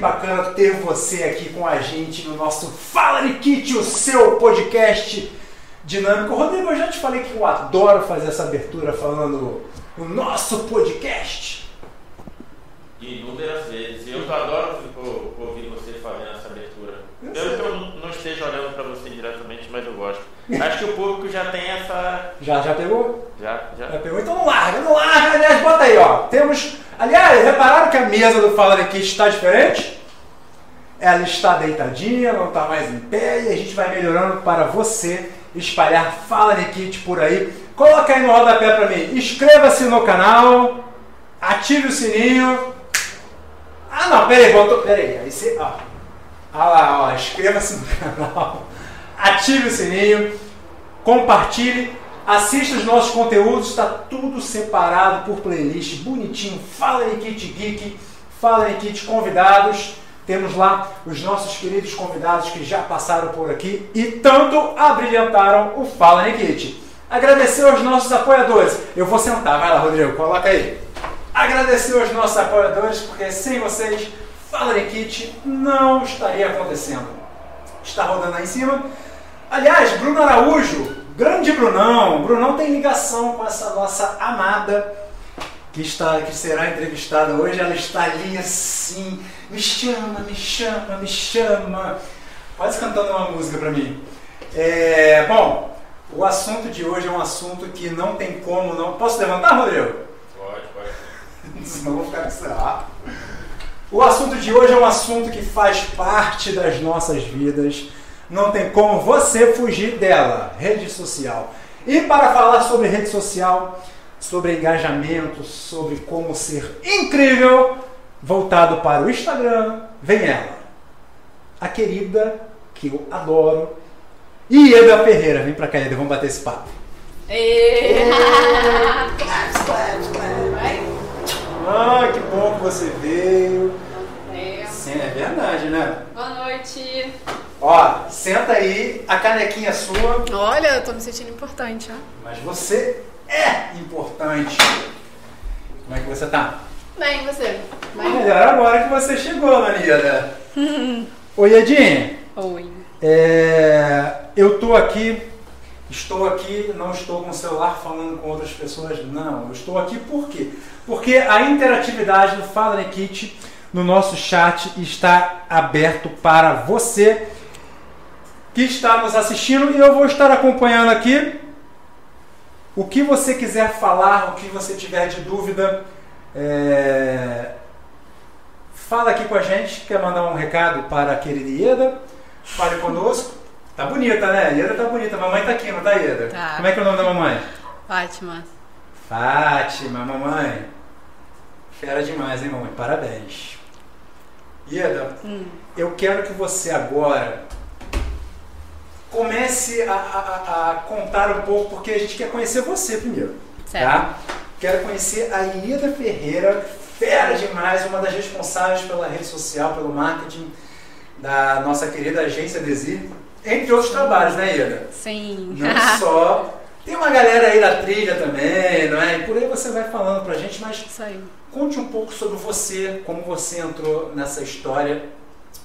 bacana ter você aqui com a gente no nosso Fala Nikit, o seu podcast dinâmico. Rodrigo, eu já te falei que eu adoro fazer essa abertura falando o nosso podcast. Inúmeras vezes. Eu adoro ouvir você fazendo essa abertura. Eu, eu não esteja olhando para você diretamente, mas eu gosto. Acho que o público já tem essa. Já, já pegou? Já, já. Já pegou? Então não larga, não larga. Aliás, bota aí, ó. Temos. Aliás, repararam que a mesa do Fala aqui está diferente? Ela está deitadinha, não está mais em pé e a gente vai melhorando para você espalhar Fala Nikit por aí. Coloca aí no rodapé para mim. Inscreva-se no canal, ative o sininho. Ah, não, peraí, botou. Peraí, aí você. Ó. Olha lá, ó. Inscreva-se no canal, ative o sininho, compartilhe. Assista os nossos conteúdos, está tudo separado por playlist, bonitinho. Fala Nikit Geek, Fala Nikit Convidados. Temos lá os nossos queridos convidados que já passaram por aqui e tanto abrilhantaram o Fala Nikit. Agradecer aos nossos apoiadores. Eu vou sentar, vai lá, Rodrigo, coloca aí. Agradecer aos nossos apoiadores, porque sem vocês, Fala Nikit não estaria acontecendo. Está rodando aí em cima. Aliás, Bruno Araújo, grande Brunão. Brunão tem ligação com essa nossa amada que, está, que será entrevistada hoje. Ela está ali assim me chama, me chama, me chama. Quase cantando uma música para mim. É, bom, o assunto de hoje é um assunto que não tem como não. Posso levantar, Rodrigo? Pode, pode. Senão vou ficar com O assunto de hoje é um assunto que faz parte das nossas vidas. Não tem como você fugir dela. Rede social. E para falar sobre rede social, sobre engajamento, sobre como ser incrível, voltado para o Instagram, vem ela. A querida, que eu adoro, Ieda Ferreira. Vem pra cá, Ieda, vamos bater esse papo. claps, claps, claps. Ah, que bom que você veio. É. Sim, é verdade, né? Boa noite. Ó, senta aí, a canequinha é sua. Olha, eu tô me sentindo importante, ó. Mas você é importante. Como é que você tá? Bem, você? Bem? Melhor agora que você chegou, Manira. Oi, Edinha. Oi. É, eu tô aqui, estou aqui, não estou com o celular falando com outras pessoas, não. Eu estou aqui por quê? Porque a interatividade do Fala Nikit no nosso chat está aberto para você que está nos assistindo e eu vou estar acompanhando aqui. O que você quiser falar, o que você tiver de dúvida, é... Fala aqui com a gente, quer mandar um recado para a querida Ieda? Fale conosco. Tá bonita, né? Ieda tá bonita. Mamãe tá aqui, não tá, Ieda? Tá. Como é que é o nome da mamãe? Fátima. Fátima, mamãe. Fera demais, hein, mamãe? Parabéns. Ieda, hum. eu quero que você agora comece a, a, a, contar um pouco, porque a gente quer conhecer você primeiro. Certo. Tá? Quero conhecer a Ieda Ferreira, fera demais, uma das responsáveis pela rede social, pelo marketing da nossa querida agência Desir, entre outros trabalhos, né, Ieda? Sim. Não só. Tem uma galera aí da trilha também, não é? E por aí você vai falando pra gente, mas Isso aí. conte um pouco sobre você, como você entrou nessa história.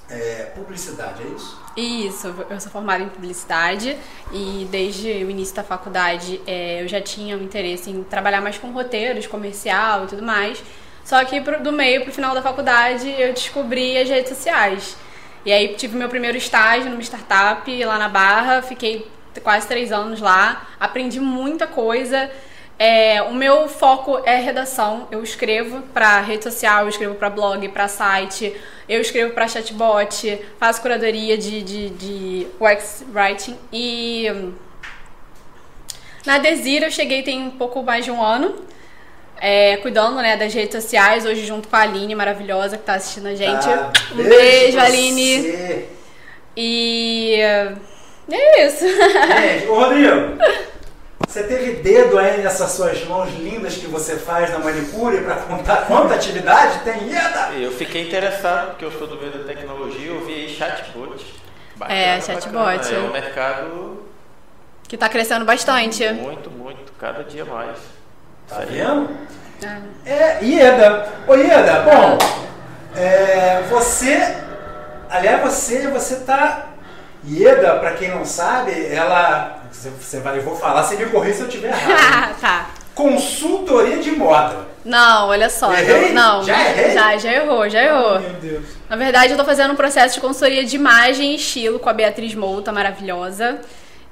É, publicidade, é isso? Isso, eu sou formada em publicidade e desde o início da faculdade é, eu já tinha um interesse em trabalhar mais com roteiros, comercial e tudo mais. Só que pro, do meio pro final da faculdade eu descobri as redes sociais. E aí tive meu primeiro estágio numa startup lá na Barra, fiquei quase três anos lá, aprendi muita coisa. É, o meu foco é redação. Eu escrevo para rede social, eu escrevo para blog, para site, eu escrevo para chatbot, faço curadoria de, de, de UX writing e na Desir eu cheguei tem um pouco mais de um ano. É, cuidando né, das redes sociais, hoje junto com a Aline, maravilhosa, que está assistindo a gente. Ah, um beijo, você. Aline. E é isso. Gente, ô Rodrigo, você teve dedo aí nessas suas mãos lindas que você faz na manicure para contar quanta atividade tem? Ieda! Eu fiquei interessado, porque eu sou do meio da tecnologia, eu vi aí chatbot. Bacana, É, chatbot. bacana. É um mercado que tá crescendo bastante. muito, muito, cada dia mais. Tá vendo? É, Ieda. Ô Ieda, bom, É, você, aliás, você, você tá Ieda, pra quem não sabe, ela, você vai, eu vou falar, você me corrija se eu tiver errado. tá. Consultoria de moda. Não, olha só. Errei? Não, Já errei? já, já errou, já errou. Meu Deus. Na verdade, eu tô fazendo um processo de consultoria de imagem e estilo com a Beatriz Mouta, maravilhosa.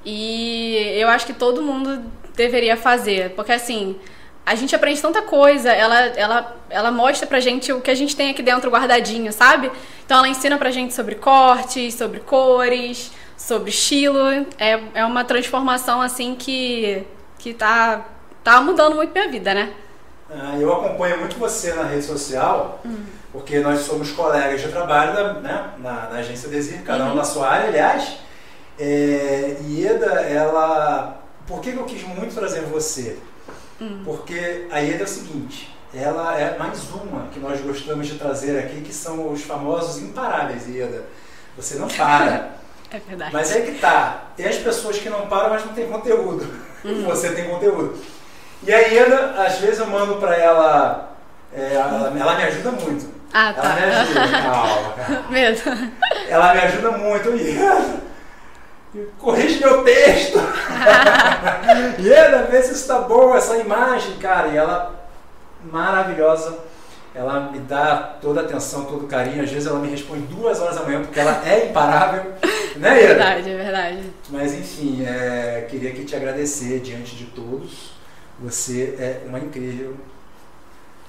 E eu acho que todo mundo deveria fazer, porque assim, a gente aprende tanta coisa, ela, ela, ela mostra pra gente o que a gente tem aqui dentro guardadinho, sabe? Então ela ensina pra gente sobre cortes, sobre cores, sobre estilo. É, é uma transformação assim que, que tá, tá mudando muito minha vida, né? Ah, eu acompanho muito você na rede social, porque nós somos colegas de trabalho da- né, na, na agência Desir, cada um na sua área, aliás. É, Ieda, ela. Por que, que eu quis muito trazer você? Porque a Ieda é o seguinte, ela é mais uma que nós gostamos de trazer aqui, que são os famosos imparáveis, Ieda. Você não para. É verdade. Mas é que tá. Tem as pessoas que não param, mas não tem conteúdo. Você tem conteúdo. E a Ieda, às vezes eu mando pra ela. é, ela, ela me ajuda muito. Ah, tá. Ela me ajuda. Calma. Mesmo. Ela me ajuda muito. Ieda, corrige meu texto. Ieda, vê se isso tá bom, essa imagem, cara. E ela, maravilhosa. Ela me dá toda a atenção, todo o carinho. Às vezes ela me responde duas horas da manhã, porque ela é imparável. Né, É verdade, é verdade. Mas enfim, é, queria aqui te agradecer diante de todos. Você é uma incrível.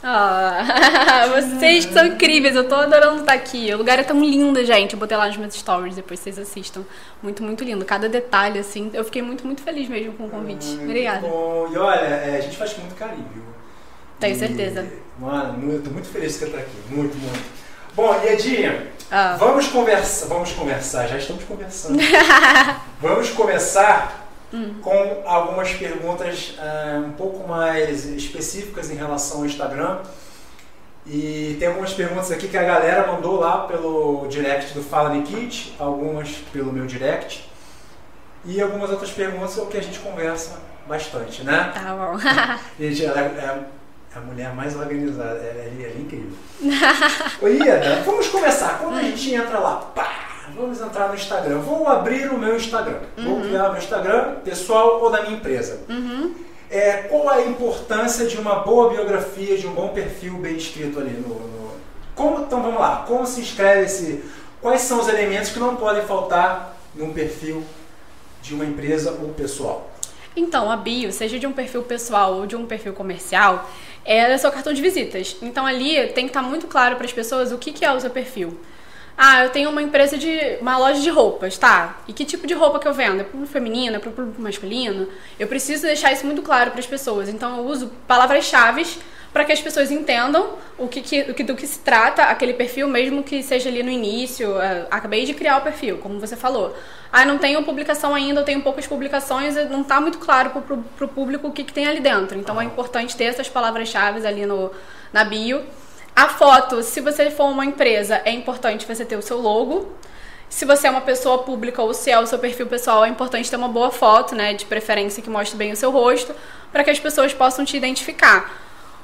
Ah, vocês são incríveis, eu tô adorando estar aqui. O lugar é tão lindo, gente. Eu botei lá nos meus stories, depois vocês assistam. Muito, muito lindo. Cada detalhe, assim. Eu fiquei muito, muito feliz mesmo com o convite. Muito Obrigada. Bom. E olha, é, a gente faz com muito carinho, viu? Tenho E, certeza. Mano, eu tô muito feliz que você tá aqui. Muito, muito. Bom, Iedinha, Ah. vamos conversar. Vamos conversar, já estamos conversando. vamos começar Hum. com algumas perguntas ah, um pouco mais específicas em relação ao Instagram. E tem algumas perguntas aqui que a galera mandou lá pelo direct do Fala Nikit, algumas pelo meu direct. E algumas outras perguntas é o que a gente conversa bastante, né? Tá bom. Gente, ela é a mulher mais organizada, ela é, é incrível. Ô Ieda, vamos começar. Quando a gente entra lá, pá, vamos entrar no Instagram. Vou abrir o meu Instagram. Vou criar o meu Instagram pessoal ou da minha empresa. É, qual a importância de uma boa biografia, de um bom perfil bem escrito ali no. no- Como, então vamos lá, como se escreve esse. Quais são os elementos que não podem faltar num perfil de uma empresa ou pessoal? Então, a bio, seja de um perfil pessoal ou de um perfil comercial, é o seu cartão de visitas. Então, ali tem que estar muito claro para as pessoas o que, que é o seu perfil. Ah, eu tenho uma empresa de. uma loja de roupas, tá? E que tipo de roupa que eu vendo? É pro público feminino, é pro público masculino? Eu preciso deixar isso muito claro para as pessoas. Então, eu uso palavras-chave para que as pessoas entendam o que, que- o que- do que se trata aquele perfil, mesmo que seja ali no início. ah, acabei de criar o perfil, como você falou. Ah, não tenho publicação ainda, eu tenho poucas publicações, e não está muito claro para o público o que, que tem ali dentro. Então é importante ter essas palavras-chave ali no, na bio. A foto, se você for uma empresa, é importante você ter o seu logo. Se você é uma pessoa pública ou se é o seu perfil pessoal, é importante ter uma boa foto, né? De preferência que mostre bem o seu rosto, para que as pessoas possam te identificar.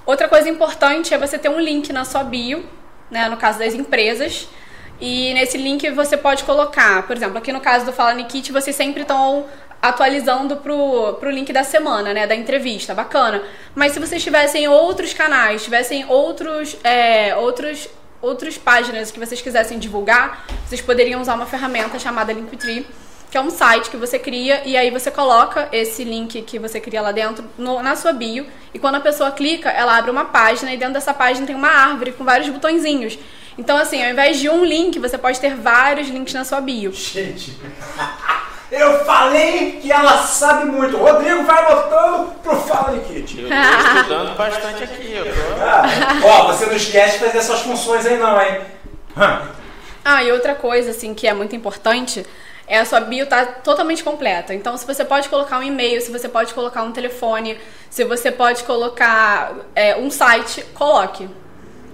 Outra coisa importante é você ter um link na sua bio, né? No caso das empresas. E nesse link você pode colocar, por exemplo, aqui no caso do Fala Nikit, vocês sempre estão atualizando pro, pro link da semana, né? Da entrevista, bacana. Mas se vocês tivessem outros canais, tivessem outros, é, outros, outras páginas que vocês quisessem divulgar, vocês poderiam usar uma ferramenta chamada Linktree, que é um site que você cria e aí você coloca esse link que você cria lá dentro no- na sua bio e quando a pessoa clica, ela abre uma página e dentro dessa página tem uma árvore com vários botõezinhos. Então, assim, ao invés de um link, você pode ter vários links na sua bio. Gente, eu falei que ela sabe muito. O Rodrigo vai anotando pro Fala Nikit. Eu tô estudando bastante aqui. Eu tô... Ah, ó, você não esquece de fazer essas funções aí não, hein? Ah, e outra coisa, assim, que é muito importante é a sua bio tá totalmente completa. Então, se você pode colocar um e-mail, se você pode colocar um telefone, se você pode colocar é, um site, coloque.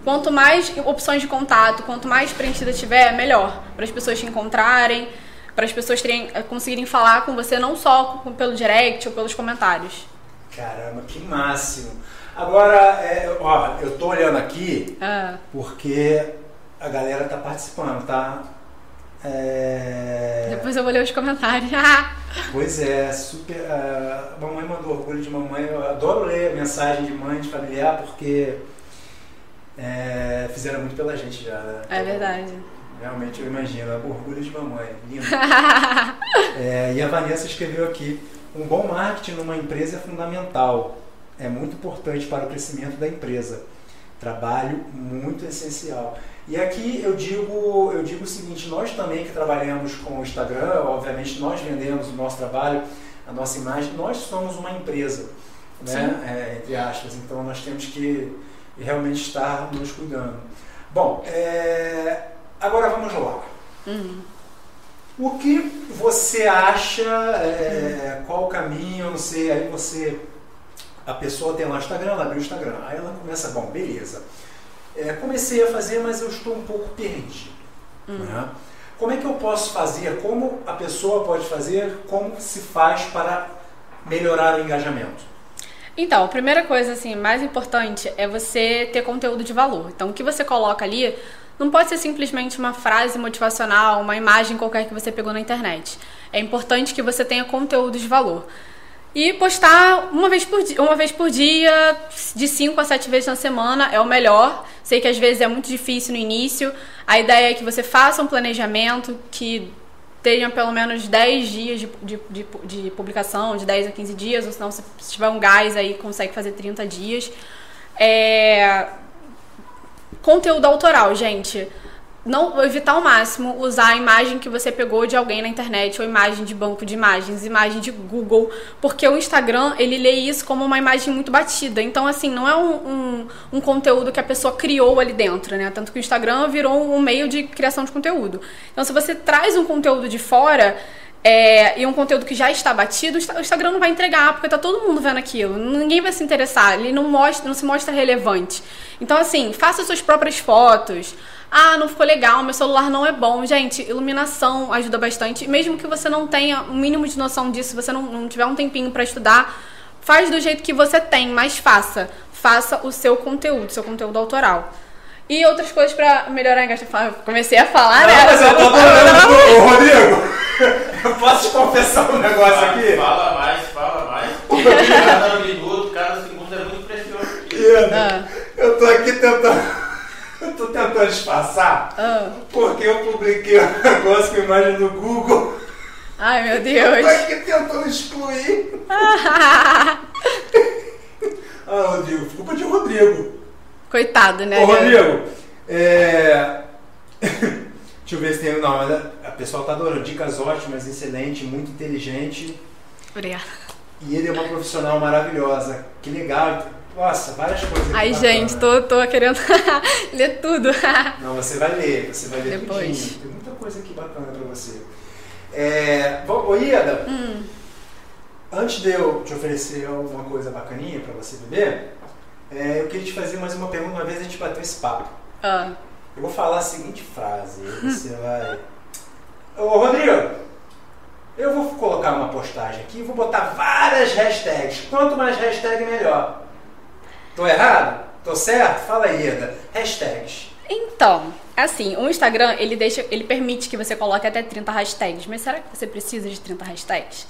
Quanto mais opções de contato, quanto mais preenchida tiver, melhor. Para as pessoas te encontrarem, para as pessoas terem, eh, conseguirem falar com você não só pelo direct ou pelos comentários. Caramba, que máximo. Agora, é, ó, eu tô olhando aqui Ah, porque a galera tá participando, tá? É... Depois eu vou ler os comentários. pois é, super. A mamãe mandou orgulho de mamãe. Eu adoro ler a mensagem de mãe, de familiar, porque é, fizeram muito pela gente já, né? É verdade. Realmente eu imagino, é orgulho de mamãe, lindo. é, e a Vanessa escreveu aqui: um bom marketing numa empresa é fundamental, é muito importante para o crescimento da empresa. Trabalho muito essencial. E aqui eu digo, eu digo o seguinte, nós também que trabalhamos com o Instagram, obviamente nós vendemos o nosso trabalho, a nossa imagem, nós somos uma empresa, né? É, entre aspas, então nós temos que realmente estar nos cuidando. Bom, é, agora vamos lá. Uhum. O que você acha, é, qual o caminho, eu não sei, aí você, a pessoa tem lá o Instagram, ela abriu o Instagram, aí ela começa, bom, beleza é, comecei a fazer, mas eu estou um pouco perdido. Hum. Né? Como é que eu posso fazer? Como a pessoa pode fazer? Como se faz para melhorar o engajamento? Então, a primeira coisa assim, mais importante é você ter conteúdo de valor. Então, o que você coloca ali não pode ser simplesmente uma frase motivacional, uma imagem qualquer que você pegou na internet. É importante que você tenha conteúdo de valor. E postar uma vez por dia, uma vez por dia, de 5 a 7 vezes na semana é o melhor. Sei que às vezes é muito difícil no início. A ideia é que você faça um planejamento que tenha pelo menos 10 dias de, de, de, de publicação, de 10 a 15 dias, ou senão se tiver um gás aí consegue fazer 30 dias. É... Conteúdo autoral, gente não evitar ao máximo usar a imagem que você pegou de alguém na internet ou imagem de banco de imagens, imagem de Google, porque o Instagram ele lê isso como uma imagem muito batida. Então, assim, não é um, um, um conteúdo que a pessoa criou ali dentro, né? Tanto que o Instagram virou um meio de criação de conteúdo. Então, se você traz um conteúdo de fora, é, e um conteúdo que já está batido, o Instagram não vai entregar, porque tá todo mundo vendo aquilo. Ninguém vai se interessar, ele não mostra, não se mostra relevante. Então, assim, faça suas próprias fotos. Ah, não ficou legal, meu celular não é bom. Gente, iluminação ajuda bastante. Mesmo que você não tenha um mínimo de noção disso, você não, não tiver um tempinho para estudar, faz do jeito que você tem, mas faça. Faça o seu conteúdo, seu conteúdo autoral. E outras coisas para melhorar a engajamento. Comecei a falar, não, né? Mas eu tô. Ô, Rodrigo, eu posso te confessar um negócio aqui? Fala mais, fala mais. Cada minuto, cada segundo é muito precioso. Ah. Eu tô aqui tentando eu tô tentando disfarçar ah. porque eu publiquei um negócio com imagem no Google. Ai, meu Deus. Eu tô aqui tentando excluir. ah, Rodrigo, culpa de Rodrigo. Coitado, né? Ô, Rodrigo, é... Deixa eu ver se tem. Não, mas a pessoa tá adorando. Dicas ótimas, excelente, muito inteligente. Obrigada. E ele é uma profissional maravilhosa. Que legal. Nossa, várias coisas. Ai, gente, tô, tô querendo ler tudo. Não, você vai ler, você vai ler Depois. tudinho. Tem muita coisa aqui bacana pra você. É, ô Ieda, hum. antes de eu te oferecer alguma coisa bacaninha pra você beber, é, eu queria te fazer mais uma pergunta, uma vez a gente bateu esse papo. Ah. Eu vou falar a seguinte frase, você vai... Ô Rodrigo, eu vou colocar uma postagem aqui, vou botar várias hashtags. Quanto mais hashtag, melhor. Tô errado? Tô certo? Fala aí, Eda. Hashtags. Então, assim, o Instagram, ele deixa, ele permite que você coloque até 30 hashtags, mas será que você precisa de 30 hashtags?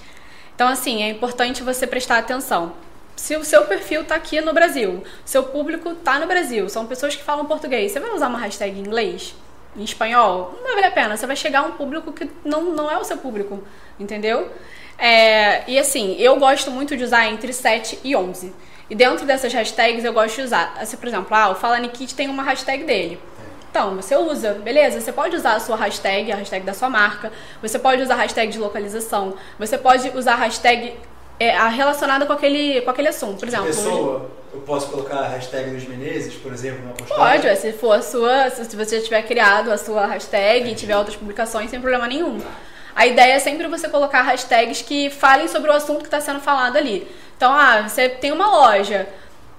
Então, assim, é importante você prestar atenção. Se o seu perfil tá aqui no Brasil, seu público tá no Brasil, são pessoas que falam português, você vai usar uma hashtag em inglês? Em espanhol? Não vai valer a pena, você vai chegar a um público que não, não é o seu público, entendeu? É, e assim, eu gosto muito de usar entre 7 e 11. E dentro dessas hashtags eu gosto de usar. Assim, por exemplo, ah, o Fala Nikit tem uma hashtag dele. Então, você usa, beleza? Você pode usar a sua hashtag, a hashtag da sua marca. Você pode usar a hashtag de localização. Você pode usar a hashtag é, relacionada com aquele, com aquele assunto. Por exemplo, pessoa, eu posso colocar a hashtag dos Menezes, por exemplo, na postagem? Pode, se for a sua, se você tiver criado a sua hashtag e tiver outras publicações, sem problema nenhum. A ideia é sempre você colocar hashtags que falem sobre o assunto que está sendo falado ali. Então, ah, você tem uma loja,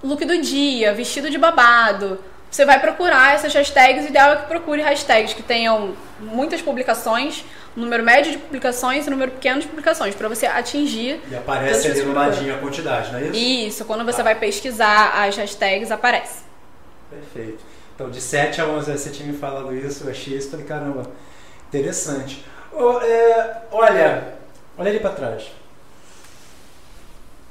look do dia, vestido de babado. Você vai procurar essas hashtags, o ideal é que procure hashtags que tenham muitas publicações, número médio de publicações e número pequeno de publicações, para você atingir. E aparece ali no ladinho a quantidade, não é isso? Isso, quando você ah. vai pesquisar as hashtags, aparece. Perfeito. Então, de 7 a 11, você tinha me falado isso, eu achei isso, falei, caramba, interessante. Ô, é, olha, olha ali pra trás.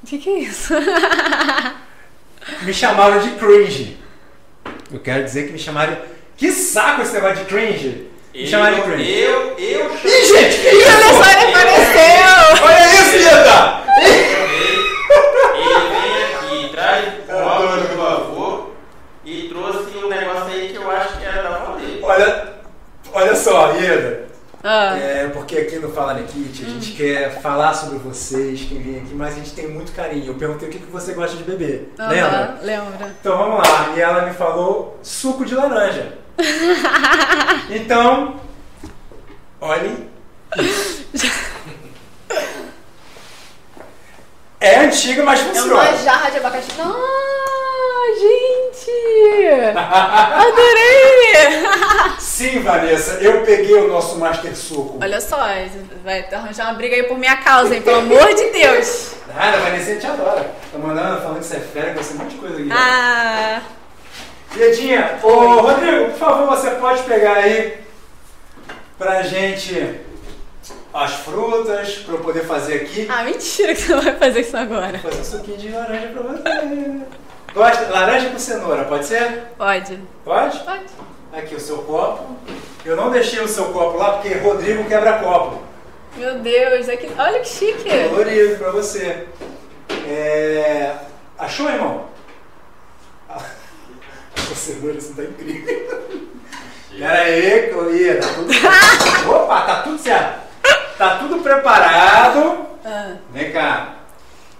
O que, que é isso? Me chamaram de cringe. Eu quero dizer que me chamaram. Que saco esse negócio de cringe! Me chamaram de cringe. Eu, eu Ih, gente, que Ih, isso? olha só, ele apareceu! Olha isso, Ida! Ele vem aqui, traz o do avô e trouxe um negócio aí que eu acho que era da avó dele. Olha, olha só, Ida. Ah, É, porque aqui no Fala Nikit a gente quer falar sobre vocês, quem vem aqui, mas a gente tem muito carinho. Eu perguntei o que, que você gosta de beber. aham, Lembra? Lembra. Então vamos lá. E ela me falou suco de laranja. Então, olhem. É antiga, mas É uma funciona. jarra de abacaxi. Ah, gente! Adorei! Sim, Vanessa, eu peguei o nosso Master Suco. Olha só, vai arranjar uma briga aí por minha causa, hein? Pelo amor de Deus! Nada, a Vanessa te adora. Tá mandando, falando que você é fera, que você é um monte de coisa aqui. Ah, Iedinha, ô Rodrigo, por favor, você pode pegar aí pra gente as frutas, pra eu poder fazer aqui. ah, mentira que você não vai fazer isso agora. Vou fazer um suquinho de laranja pra você. Gosta? Laranja com cenoura, pode ser? Pode. Pode? Pode. Aqui o seu copo. Eu não deixei o seu copo lá porque Rodrigo quebra copo. Meu Deus, aqui... olha que chique. Colorido pra você. É... Achou, irmão? A cenoura, isso tá incrível. Pera aí, Cloia, tá tudo... Opa, tá tudo certo. Tá tudo preparado. Ah, Vem cá.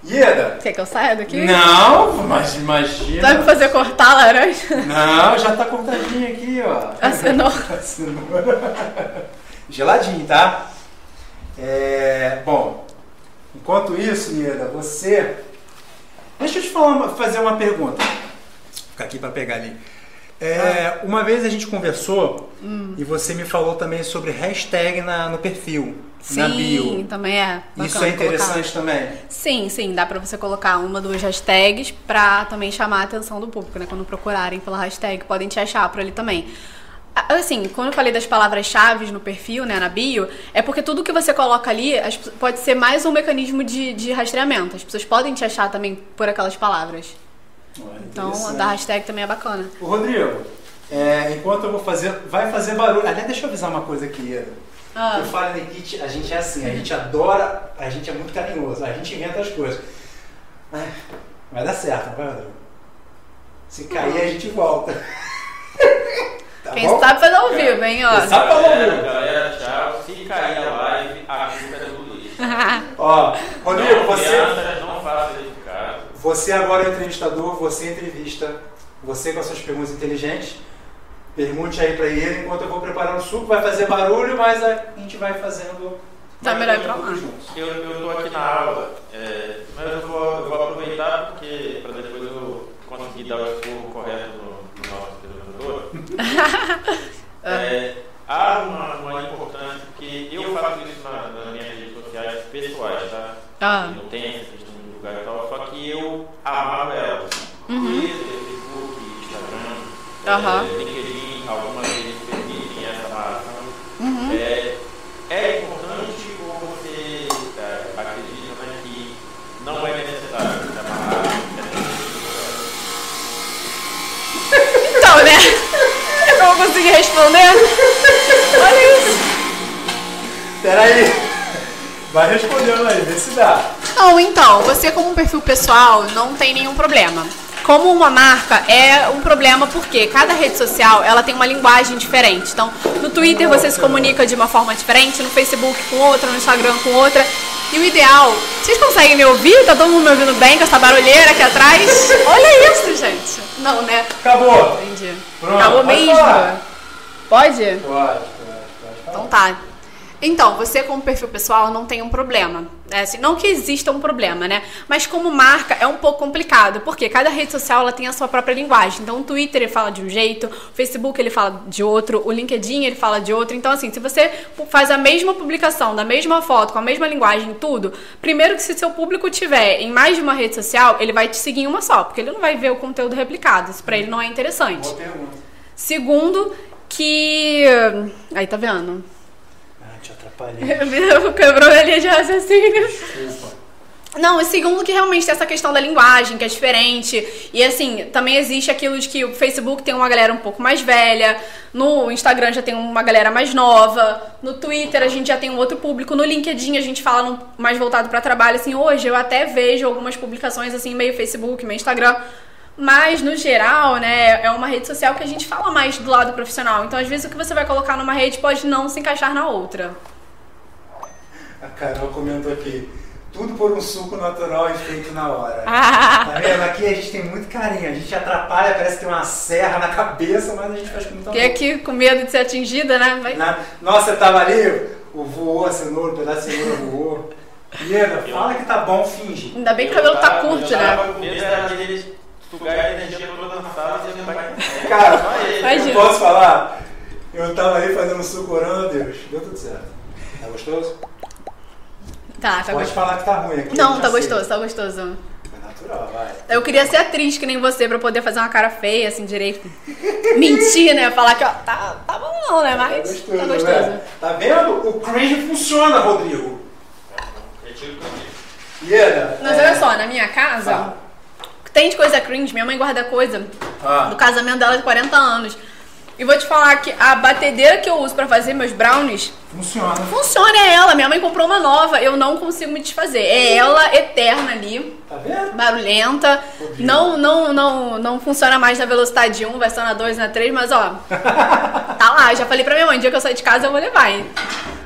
Ieda. quer que eu saia daqui? Não, mas Vai me imagina. fazer cortar a laranja? Não, já tá cortadinho aqui, ó. A cenoura. A cenoura. Geladinho, tá? É, bom, enquanto isso, Ieda, você. Deixa eu te falar, fazer uma pergunta. Vou ficar aqui para pegar ali. É, Uma vez a gente conversou e você me falou também sobre hashtag na, no perfil, na Sim, bio. também é. Isso é interessante colocar. também. Sim, sim, dá pra você colocar uma, duas hashtags pra também chamar a atenção do público, né? Quando procurarem pela hashtag, podem te achar por ali também. Ah, Assim, quando eu falei das palavras-chave no perfil, né, na bio, é porque tudo que você coloca ali as pode ser mais um mecanismo de, de rastreamento. As pessoas podem te achar também por aquelas palavras. Olha, Então, a da hashtag também é bacana. Ô, Rodrigo, é, enquanto eu vou fazer, vai fazer barulho. Aliás, deixa eu avisar uma coisa aqui, Ieda. Ah. Eu falo na Kit, a gente é assim, a gente adora, a gente é muito carinhoso, a gente inventa as coisas. Vai dar certo, não vai, Rodrigo? Se cair, a gente volta. Tá Quem bom? sabe faz ao vivo, hein, ó. Quem sabe faz ao Galera, vivo. galera, tchau. Se cair a live, a culpa é do Luiz. Ó, Rodrigo, não, você, não. Você agora é o entrevistador, você é entrevista, você com as suas perguntas inteligentes. Pergunte aí pra ele enquanto eu vou preparando o suco, vai fazer barulho, mas a gente vai fazendo. Tá melhor lá. juntos. Eu, eu tô aqui na aula, é, mas eu vou, eu vou aproveitar porque para depois eu conseguir dar o expor correto no, no nosso entrevistador. É, há uma, uma importância, porque eu faço isso na- nas minhas redes sociais pessoais, tá? Ah. Não tem de divulgar e tal, só que eu amava elas. Uhum. Twitter, Facebook, Instagram, Aham. é, LinkedIn, algumas vezes permitem essa amarração. Uhum. É, é importante ou você é, acredita né, que não é necessário se amarrar essa Então, né? Eu não vou conseguir responder. Olha isso. Peraí. Vai respondendo aí, vê se dá. Não, então, você como um perfil pessoal não tem nenhum problema. Como uma marca é um problema porque cada rede social ela tem uma linguagem diferente. Então, no Twitter você se comunica de uma forma diferente, no Facebook com outra, no Instagram com outra. E o ideal, vocês conseguem me ouvir? Tá todo mundo me ouvindo bem com essa barulheira aqui atrás? Olha isso, gente. Não, né? Acabou. Entendi. Pronto, Acabou pode mesmo. falar. Pode? Pode, pode, pode. Então tá. Então, você como perfil pessoal não tem um problema. É assim, não que exista um problema, né? Mas como marca é um pouco complicado, porque cada rede social ela tem a sua própria linguagem. Então, o Twitter ele fala de um jeito, o Facebook ele fala de outro, o LinkedIn ele fala de outro. Então, assim, se você faz a mesma publicação, da mesma foto, com a mesma linguagem, tudo, primeiro que se seu público tiver em mais de uma rede social, ele vai te seguir em uma só, porque ele não vai ver o conteúdo replicado. Isso pra ele não é interessante. Segundo, que. Aí tá vendo? Quebrou a linha de raciocínio. Desculpa. Não, e segundo que realmente tem essa questão da linguagem, que é diferente. E assim, também existe aquilo de que o Facebook tem uma galera um pouco mais velha, no Instagram já tem uma galera mais nova, no Twitter a gente já tem um outro público, no LinkedIn a gente fala mais voltado para trabalho. Assim, hoje eu até vejo algumas publicações assim, meio Facebook, meio Instagram. Mas, no geral, né, é uma rede social que a gente fala mais do lado profissional. Então, às vezes, o que você vai colocar numa rede pode não se encaixar na outra. A Carol comentou aqui. Tudo por um suco natural e feito na hora. Ah. Tá vendo? Aqui a gente tem muito carinho. A gente atrapalha, parece que tem uma serra na cabeça, mas a gente faz com muito Fiquei aqui com medo de ser atingida, né? Vai- Na- Nossa, tava ali, o voou a cenoura, o pedaço de cenoura voou. Ieda, fala que tá bom, finge. Ainda bem que o cabelo tá curto, eu né? a. Cara, eu posso falar? Eu tava ali fazendo suco orando, Deus. Deu tudo certo. Tá gostoso? Tá, tá Pode gostoso. falar que tá ruim aqui. Não, tá gostoso, tá gostoso. É natural, vai. Eu queria ser atriz que nem você pra poder fazer uma cara feia, assim, direito. Mentir, né? Falar que, ó, tá, tá bom não, né? Mas tá gostoso, tá gostoso. né? Tá vendo? O cringe funciona, Rodrigo. Disse. Ieda. Mas é, olha só, na minha casa, Fala. tem de coisa cringe. Minha mãe guarda coisa Ah. do casamento dela de 40 anos. E vou te falar que a batedeira que eu uso pra fazer meus brownies Funciona. funciona, é ela. Minha mãe comprou uma nova, eu não consigo me desfazer. É ela eterna ali. Tá vendo? barulhenta. Não, não, não, não funciona mais na velocidade 1, vai só na 2, na 3, mas ó. tá lá, já falei pra minha mãe, dia que eu sair de casa eu vou levar, hein?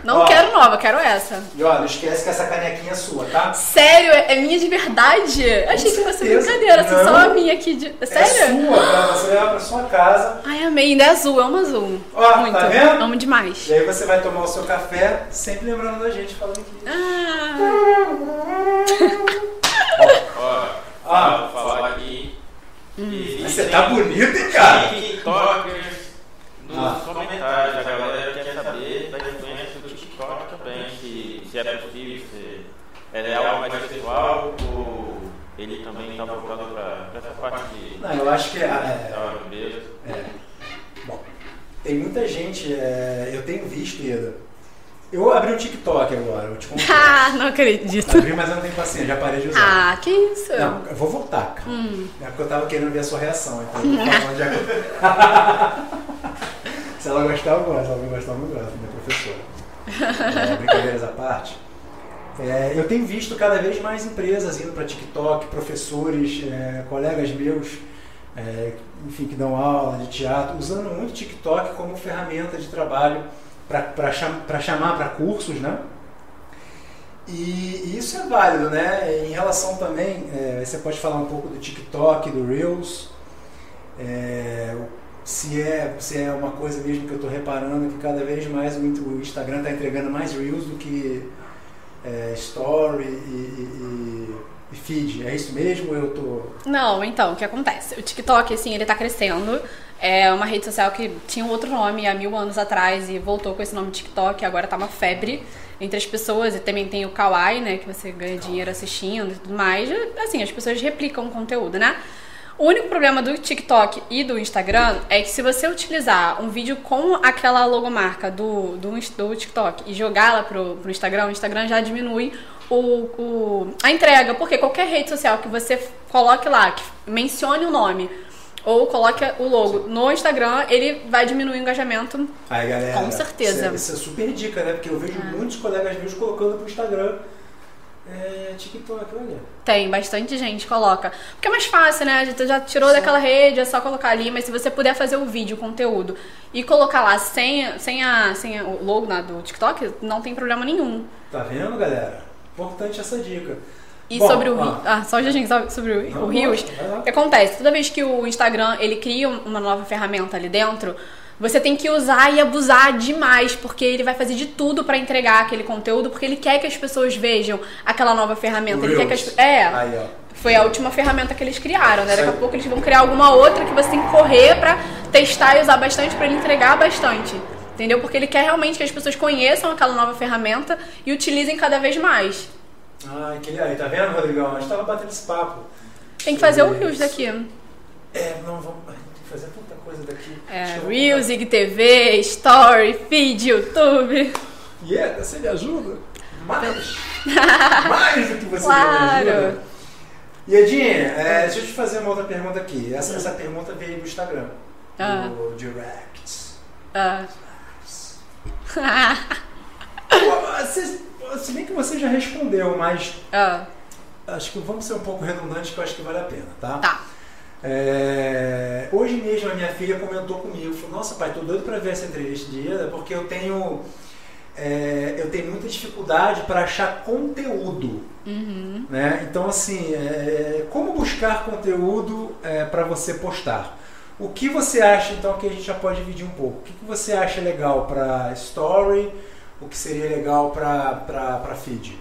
Não Ó. quero nova, quero essa. E ó, não esquece que essa canequinha é sua, tá? Sério, é é minha de verdade? Achei que fosse certeza. brincadeira, assim, só Não. a minha aqui de. É Sério? sua, pra você levar pra sua casa. Ai, amei, ainda é azul, eu amo azul. Ó, Muito. tá vendo? Amo demais. E aí você vai tomar o seu café, sempre lembrando da gente falando aqui. Ah, Ó, Ah. falar, falar aqui. Hum. Mas você tá bonito, hein, cara? TikTokers nos Ah. comentários. A galera quer saber da influência TikTok também. Se, se é possível, se é algo mais pessoal ou ele também tá voltado pra essa parte de. Não, eu acho que é. é, é. Bom, tem muita gente, é, eu tenho visto, Ida. Eu abri o TikTok agora, eu te confesso. ah, não acredito. abri, mas eu não tenho paciência, já parei de usar. Ah, que isso? Não, eu vou voltar, cara. Hum. É porque eu tava querendo ver a sua reação, então eu vou falar onde é que- Se ela gostar, eu gosto. Se ela não gostar, eu não gosto, minha professora. É, brincadeiras à parte. É, eu tenho visto cada vez mais empresas indo para TikTok, professores, é, colegas meus, é, enfim, que dão aula de teatro, usando muito TikTok como ferramenta de trabalho para chamar para cursos, né? E, e isso é válido, né? Em relação também, é, você pode falar um pouco do TikTok, do Reels, é, o- se, é, se é uma coisa mesmo que eu estou reparando que cada vez mais o, Instagram está entregando mais Reels do que é, Story e, e- e- feed. É isso mesmo? Eu tô. Não, então, o que acontece? O TikTok, assim, ele tá crescendo. É uma rede social que tinha um outro nome há mil anos atrás e voltou com esse nome TikTok. Agora tá uma febre entre as pessoas. E também tem o Kawaii, né? Que você ganha dinheiro assistindo e tudo mais. Assim, as pessoas replicam o conteúdo, né? O único problema do TikTok e do Instagram é que se você utilizar um vídeo com aquela logomarca do, do, do TikTok e jogá-la pro, pro Instagram, o Instagram já diminui o, o- a entrega. Porque qualquer rede social que você coloque lá, que mencione o nome ou coloque o logo no Instagram, ele vai diminuir o engajamento. Aí, galera. Com certeza. Isso é, isso é super dica, né? Porque eu vejo muitos colegas meus colocando pro Instagram é, TikTok, olha. Tem, bastante gente coloca. Porque é mais fácil, né? A gente já tirou daquela rede, é só colocar ali. Mas se você puder fazer o vídeo, o conteúdo, e colocar lá sem, sem, a, sem o logo né, do TikTok, não tem problema nenhum. Tá vendo, galera? Importante essa dica. E Bom, sobre o. Ri- Ah, só um instantinho, só sobre o, Não, o Rios. O que acontece? Toda vez que o Instagram ele cria um- uma nova ferramenta ali dentro, você tem que usar e abusar demais, porque ele vai fazer de tudo pra entregar aquele conteúdo, porque ele quer que as pessoas vejam aquela nova ferramenta. Ele quer que as. É. Aí. Foi a última ferramenta que eles criaram, né? Daqui a pouco eles vão criar alguma outra que você tem que correr pra testar e usar bastante pra ele entregar bastante. Entendeu? Porque ele quer realmente que as pessoas conheçam aquela nova ferramenta e utilizem cada vez mais. Ai, que aí, tá vendo, Rodrigão? A gente tava batendo esse papo. Tem que fazer o Rios daqui. É, não, vamos. Fazer tanta coisa daqui. É, Reels, IGTV, Story, Feed, YouTube. E yeah, você me ajuda? Mais! mais do que você claro. me ajuda. E Edinha, é, deixa eu te fazer uma outra pergunta aqui. Essa, essa pergunta veio do Instagram. Ah. Do Direct. Ah. Você, se bem que você já respondeu, mas ah. acho que vamos ser um pouco redundantes que eu acho que vale a pena, tá? Tá. É, hoje mesmo a minha filha comentou comigo, falou, nossa pai, tô doido para ver essa entrevista de Ida, porque eu tenho é, eu tenho muita dificuldade para achar conteúdo. Uhum. Né? Então, assim, é, como buscar conteúdo é, para você postar? O que você acha, então, que a gente já pode dividir um pouco? O que, que você acha legal para story? O que seria legal para feed?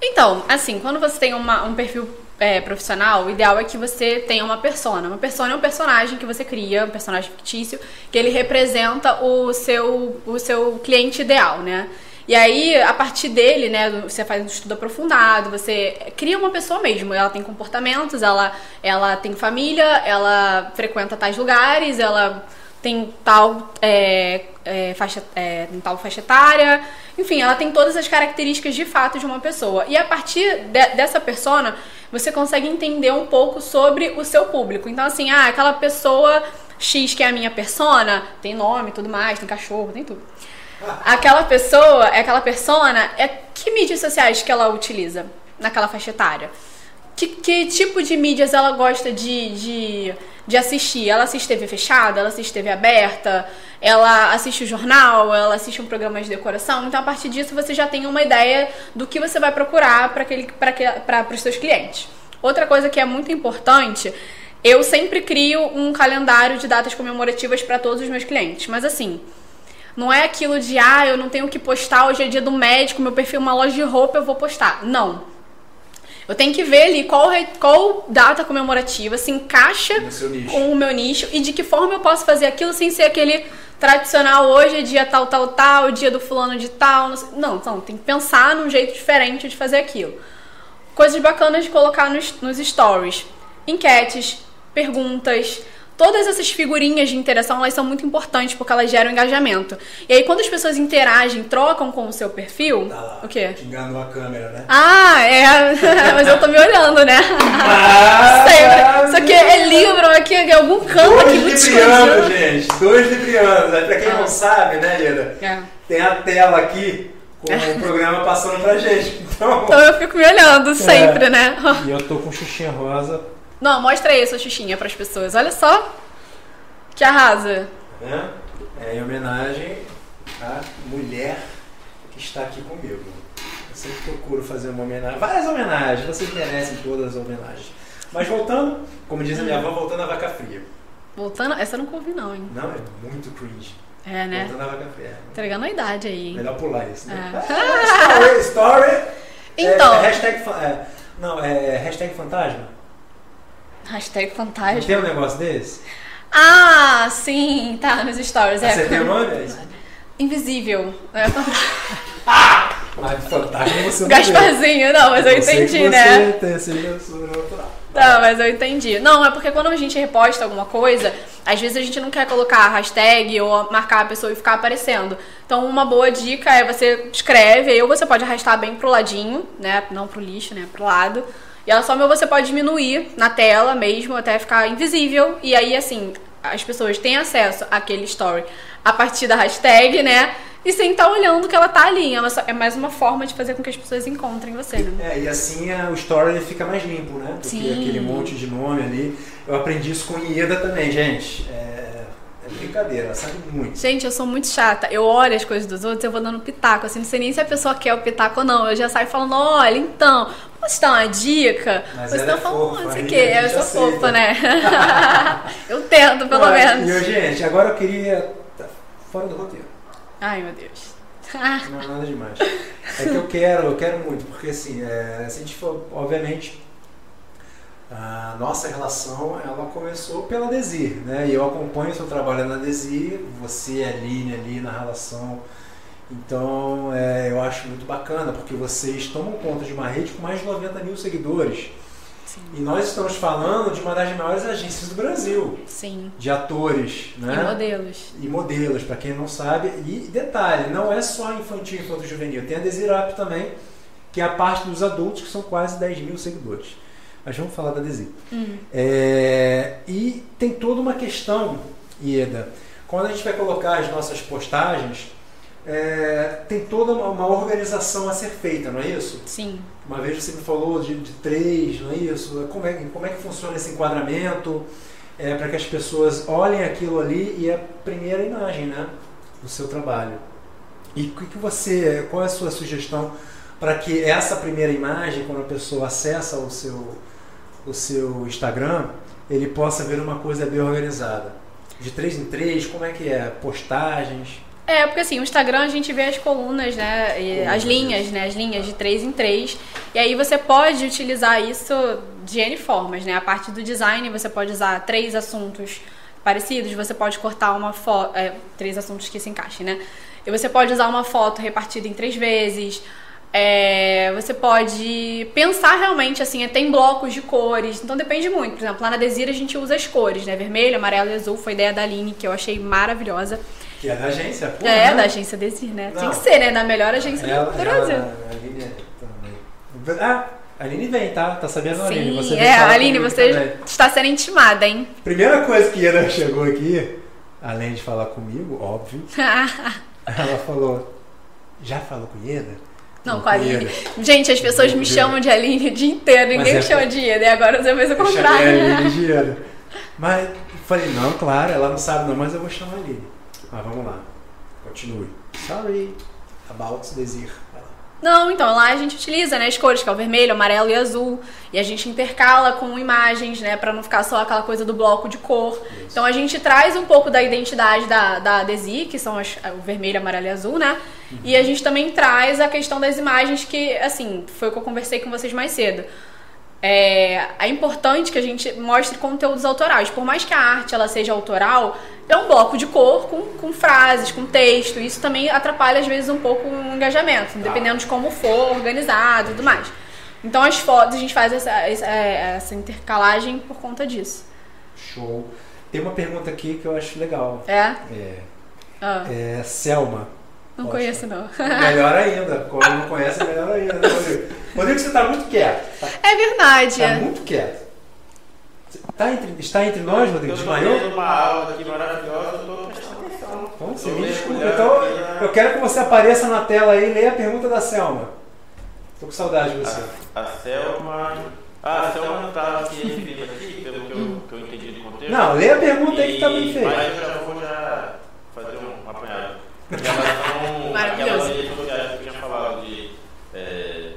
Então, assim, quando você tem uma, um perfil é, profissional, o ideal é que você tenha uma persona. Uma persona é um personagem que você cria, um personagem fictício, que ele representa o seu, o seu cliente ideal, né? E aí, a partir dele, né, você faz um estudo aprofundado, você cria uma pessoa mesmo. Ela tem comportamentos, ela, ela tem família, ela frequenta tais lugares, ela tem tal, é, é, faixa, é, tem tal faixa etária. Enfim, ela tem todas as características de fato de uma pessoa. E a partir de, dessa persona, você consegue entender um pouco sobre o seu público. Então, assim, ah, aquela pessoa X que é a minha persona, tem nome tudo mais, tem cachorro, tem tudo. Aquela pessoa, aquela persona, é que mídias sociais que ela utiliza naquela faixa etária? Que, que tipo de mídias ela gosta de, de, de assistir? Ela assiste TV fechada? Ela assiste TV aberta? Ela assiste o jornal? Ela assiste um programa de decoração? Então, a partir disso, você já tem uma ideia do que você vai procurar para os seus clientes. Outra coisa que é muito importante eu sempre crio um calendário de datas comemorativas para todos os meus clientes. Mas assim, não é aquilo de, ah, eu não tenho que postar, hoje é dia do médico, meu perfil é uma loja de roupa, eu vou postar. Não. Eu tenho que ver ali qual, qual data comemorativa se encaixa com o meu nicho e de que forma eu posso fazer aquilo sem ser aquele tradicional, hoje é dia tal, tal, tal, dia do fulano de tal. Não, não, tem que pensar num jeito diferente de fazer aquilo. Coisas bacanas de colocar nos, nos stories. Enquetes, perguntas, Todas essas figurinhas de interação, elas são muito importantes porque elas geram engajamento. E aí quando as pessoas interagem, trocam com o seu perfil, tá lá, o quê? Te a câmera, né? Ah, é, mas eu tô me olhando, né? Ah, Isso aqui é livro aqui em algum canto Dois aqui muito librianos, gente. Dois librianos. Pra quem ah. não sabe, né, Lida? É. Tem a tela aqui com o programa passando pra gente. Então, então eu fico me olhando sempre, é. né? E eu tô com xuxinha rosa não, mostra aí essa xuxinha para as pessoas. Olha só. Que arrasa. É, é em homenagem à mulher que está aqui comigo. Eu sempre procuro fazer uma homenagem. Várias homenagens, vocês merecem todas as homenagens. Mas voltando, como diz a minha avó, voltando à vaca fria. Voltando, essa eu nunca ouvi não, hein? Não, é muito cringe. É, né? Voltando à vaca fria. Entregando a idade aí. Melhor pular isso, né? É. Ah, story, story. Então. É, hashtag, é, não, é hashtag fantasma. Hashtag fantasma. Tem um negócio desse? Ah, sim, tá nos stories. É. Você tem o nome? Invisível. É ah! Mas fantasma você não Gasparzinho, não, mas eu, eu entendi, né? Você tem esse. Tá, mas eu entendi. Não, é porque quando a gente reposta alguma coisa, às vezes a gente não quer colocar a hashtag ou marcar a pessoa e ficar aparecendo. Então, uma boa dica é você escreve, aí ou você pode arrastar bem pro ladinho, né? Não pro lixo, né? Pro lado. E ela só você pode diminuir na tela mesmo até ficar invisível. E aí, assim, as pessoas têm acesso àquele story a partir da hashtag, né? E sem estar tá olhando que ela tá ali. É mais uma forma de fazer com que as pessoas encontrem você, né? É, e assim o story fica mais limpo, né? Porque Sim. aquele monte de nome ali. Eu aprendi isso com Ieda também, gente. É é brincadeira, sabe muito. Gente, eu sou muito chata. Eu olho as coisas dos outros, eu vou dando pitaco, assim, não sei nem se a pessoa quer o pitaco ou não. Eu já saio falando, olha, então, posso dar uma dica? Mas Você tá é falando, não sei o quê. Eu sou aceita. fofa, né? eu tento, pelo menos. E, gente, agora eu queria. Tá fora do roteiro. Ai, meu Deus. não, nada demais. É que eu quero, eu quero muito, porque assim, é, se a gente for, obviamente, a nossa relação ela começou pela Desir, né? E eu acompanho o seu trabalho na Desir, você é Aline ali na relação. Então é, eu acho muito bacana porque vocês tomam conta de uma rede com mais de 90 mil seguidores Sim. E nós estamos falando de uma das maiores agências do Brasil, Sim. de atores, né? E modelos. E modelos, para quem não sabe. E detalhe, não é só infantil e infanto juvenil, tem a Desirap também, que é a parte dos adultos, que são quase 10 mil seguidores. Mas vamos falar da Desir. Hum. É, e tem toda uma questão, Ieda, quando a gente vai colocar as nossas postagens, é, tem toda uma, uma organização a ser feita, não é isso? Sim. Uma vez você me falou de, de três, não é isso? Como é, como é que funciona esse enquadramento é, para que as pessoas olhem aquilo ali e é a primeira imagem né, do seu trabalho? E o que, que você, qual é a sua sugestão para que essa primeira imagem, quando a pessoa acessa o seu, o seu Instagram, ele possa ver uma coisa bem organizada? De três em três, como é que é? Postagens? É, porque assim, o Instagram a gente vê as colunas, né? e as linhas, né? As linhas de três em três. E aí você pode utilizar isso de N formas, né? A parte do design, você pode usar três assuntos parecidos, você pode cortar uma foto. É, três assuntos que se encaixem, né? E você pode usar uma foto repartida em três vezes. É, você pode pensar realmente assim, é, tem blocos de cores, então depende muito. Por exemplo, lá na Desira a gente usa as cores, né? Vermelho, amarelo e azul, foi ideia da Aline, que eu achei maravilhosa. Que é da agência? Pô, É, né? da agência Desir, né? Não. Tem que ser, né? Da melhor agência Ela, do Brasil. ela, a Aline é também. Ah, a Aline vem, tá? Tá sabendo, Aline? Sim, Você vem é, Aline, você também. está sendo intimada, hein? Primeira coisa que Ieda chegou aqui, além de falar comigo, óbvio, ela falou: Já falou com Ieda? Não, com a Aline. Gente, as pessoas me chamam de Aline o dia inteiro, ninguém Mas me é- chama de Ieda, e agora você fez o Eu chamei a contrário. Aline de Ieda. Mas eu falei: Não, claro, ela não sabe não, mas eu vou chamar a Aline. Mas vamos lá, continue. Sorry about Desir. Não, então lá a gente utiliza, né, as cores, que é o vermelho, amarelo e azul, e a gente intercala com imagens, né, pra não ficar só aquela coisa do bloco de cor. Então a gente traz um pouco da identidade da, da Desi, que são as- o vermelho, amarelo e azul, né? E a gente também traz a questão das imagens que, assim, foi o que eu conversei com vocês mais cedo. É, é importante que a gente mostre conteúdos autorais. Por mais que a arte ela seja autoral, é um bloco de cor com, com frases, com texto. Isso também atrapalha, às vezes, um pouco o engajamento, dependendo de como for organizado e tudo mais. Então, as fotos, a gente faz essa, essa, essa intercalagem por conta disso. Show. Tem uma pergunta aqui que eu acho legal. É? É, Ah, é Selma. Não Poxa. conheço, não. Melhor ainda. Quando não conhece, é melhor ainda, né, Rodrigo? Rodrigo, você está muito quieto. Tá, É verdade. tá muito quieto. Tá entre, está entre nós, Rodrigo? Eu Desmaiou? tendo uma aula aqui maravilhosa, eu tô prestando atenção. Então, você Tô me desculpa. Então, na- eu quero que você apareça na tela aí e leia a pergunta da Selma. Tô com saudade de você. A, a Selma. Ah, a Selma não tá aqui pelo que eu, que eu entendi do contexto. Não, leia a pergunta aí que tá bem feita. Mas eu já vou já fazer um apanhado. Maravilhoso. redes sociais que eu tinha falado de é,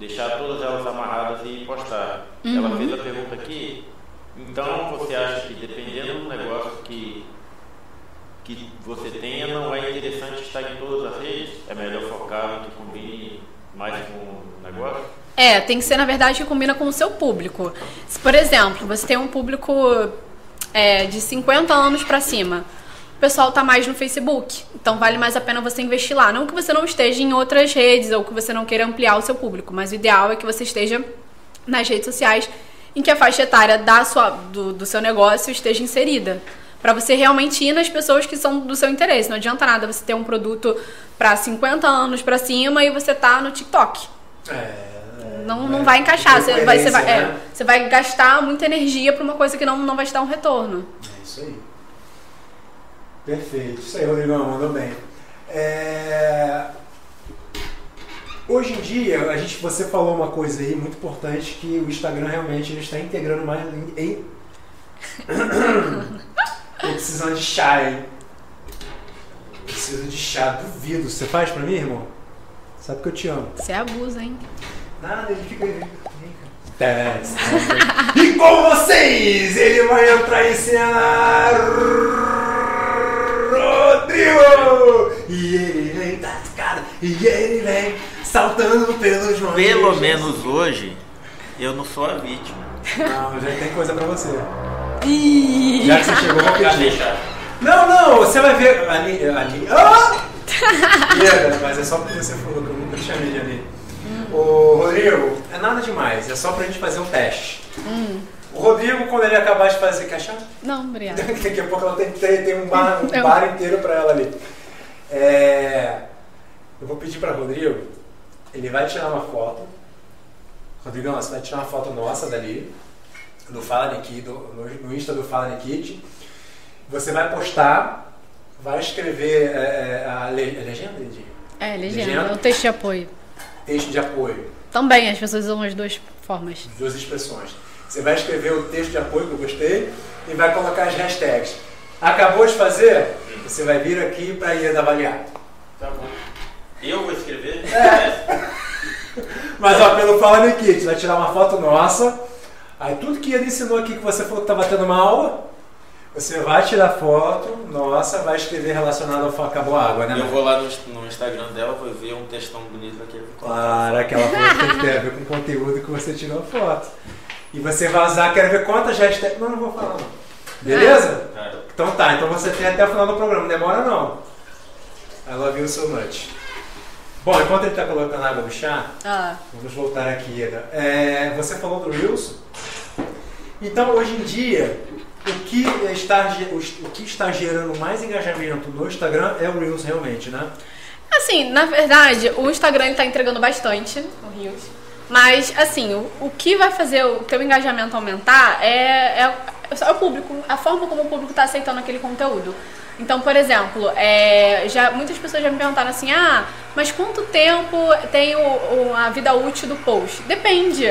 deixar todas elas amarradas e postar. Ela fez a pergunta aqui. Então você acha que dependendo do negócio que, que você tenha, não é interessante estar em todas as redes? É melhor focar no que combine mais com o negócio? É, tem que ser, na verdade, que combina com o seu público. Se, por exemplo, você tem um público é, de 50 anos pra cima, o pessoal tá mais no Facebook, então vale mais a pena você investir lá. Não que você não esteja em outras redes ou que você não queira ampliar o seu público, mas o ideal é que você esteja nas redes sociais em que a faixa etária da sua, do, do seu negócio esteja inserida. Pra você realmente ir nas pessoas que são do seu interesse. Não adianta nada você ter um produto pra 50 anos pra cima e você tá no TikTok. É, Não, não vai encaixar. Você vai, você, vai, é, né? você vai gastar muita energia pra uma coisa que não, não vai te dar um retorno. É isso aí. Perfeito. Isso aí, Rodrigão, mandou bem. É, Hoje em dia, a gente, você falou uma coisa aí muito importante que o Instagram realmente ele está integrando mais em. Tô precisando de chá, hein? Preciso de chá, duvido. Você faz pra mim, irmão? Sabe que eu te amo. Você abusa, hein? Nada, ele fica. ele fica- Teste. E com vocês, ele vai entrar em cena. Rodrigo! E ele vem tascado, e ele vem saltando pelos joelhos. Pelo menos hoje, eu não sou a vítima. Não, já tem coisa pra você. Ih! Já que você chegou, vou Já pedir. deixa. Não, não, você vai ver. Ali. ali. Diego, mas é só porque você falou que eu nunca te chamei de Ali. Ô, Rodrigo, é nada demais, é só pra gente fazer um teste. O Rodrigo, quando ele acabar de fazer, achar? Não, obrigada. Daqui a pouco ela tem, tem, tem um, bar, um bar inteiro pra ela ali. É, eu vou pedir pra Rodrigo, ele vai tirar uma foto. Rodrigão, você vai tirar uma foto nossa dali, do Fala Nikit, no, Insta do Fala Nikit. Você vai postar, vai escrever é, é, a, le, a legenda, Lidinho? É, legenda, Legenda? o texto de apoio. Texto de apoio. Também, as pessoas usam as duas formas. duas expressões. Você vai escrever o texto de apoio que eu gostei e vai colocar as hashtags. Acabou de fazer? Você vai vir aqui para ir avaliar. Tá bom. Eu vou escrever? Mas ó, pelo Fala no Kit, vai tirar uma foto nossa. Aí tudo que ele ensinou aqui que você falou que estava tendo uma aula, você vai tirar foto nossa, vai escrever relacionado ao Acabou a Água, né? Eu mãe? vou lá no, no Instagram dela, vou ver um textão bonito aqui. Claro, aquela foto tem que ter a ver com o conteúdo que você tirou a foto. E você vai usar, quero ver quantas hashtags. Não, não vou falar não. Beleza? Cara, Então tá, então você tem até o final do programa, não demora não. I love you so much. Bom, enquanto ele está colocando água no chá, Ah, vamos voltar aqui, Eda. É, você falou do Reels. Então, hoje em dia, o que, está, o que está gerando mais engajamento no Instagram é o Reels realmente, né? Assim, na verdade, o Instagram ele tá entregando bastante, o Reels. Mas, assim, o, o que vai fazer o teu engajamento aumentar é, é, é o público, a forma como o público tá aceitando aquele conteúdo. Então, por exemplo, é, já, muitas pessoas já me perguntaram assim, ah, mas quanto tempo tem o, o- a vida útil do post? Depende.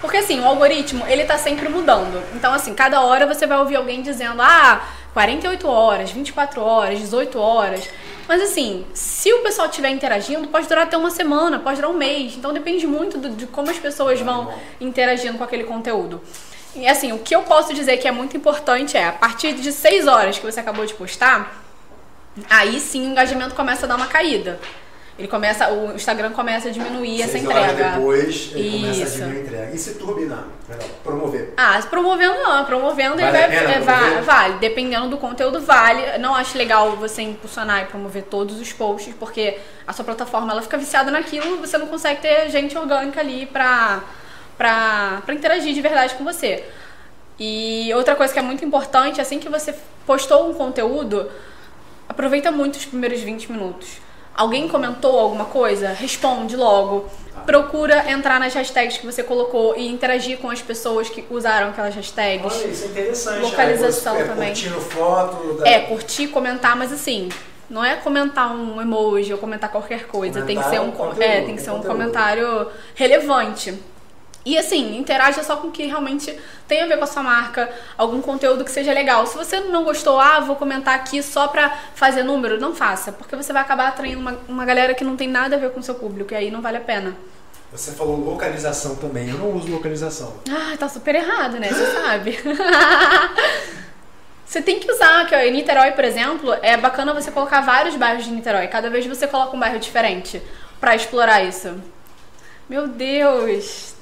Porque assim, o algoritmo, ele tá sempre mudando. Então, assim, cada hora você vai ouvir alguém dizendo, ah, 48 horas, 24 horas, 18 horas. Mas assim, se o pessoal estiver interagindo, pode durar até uma semana, pode durar um mês. Então depende muito do- de como as pessoas vão interagindo com aquele conteúdo. E assim, o que eu posso dizer que é muito importante é, a partir de 6 horas que você acabou de postar, aí sim o engajamento começa a dar uma caída. Ele começa, o Instagram começa a diminuir essa Seis horas entrega. depois, ele começa a Isso. diminuir a entrega. E se turbinar? Promover. Ah, se promovendo não, promovendo Vale ele vai, é, vale, dependendo do conteúdo vale. Não acho legal você impulsionar e promover todos os posts, porque a sua plataforma ela fica viciada naquilo, você não consegue ter gente orgânica ali pra, pra, pra interagir de verdade com você. E outra coisa que é muito importante, assim que você postou um conteúdo, aproveita muito os primeiros 20 minutos. Alguém comentou alguma coisa? Responde logo. Procura entrar nas hashtags que você colocou e interagir com as pessoas que usaram aquelas hashtags. Olha, isso é interessante. Localização Aí você, é, também. Curtindo foto. Da... É, curtir, comentar, mas assim, não é comentar um emoji ou comentar qualquer coisa. tem que ser um, Comentar conteúdo, é, tem que ser um conteúdo. comentário relevante. E assim, interaja só com o que realmente tem a ver com a sua marca, algum conteúdo que seja legal. Se você não gostou, ah, vou comentar aqui só pra fazer número, não faça, porque você vai acabar atraindo uma, uma galera que não tem nada a ver com o seu público, e aí não vale a pena. Você falou localização também. Eu não uso localização. Ah, tá super errado, né? Você sabe. Você tem que usar, que ó, em Niterói, por exemplo, é bacana você colocar vários bairros de Niterói. Cada vez você coloca um bairro diferente pra explorar isso. Meu Deus!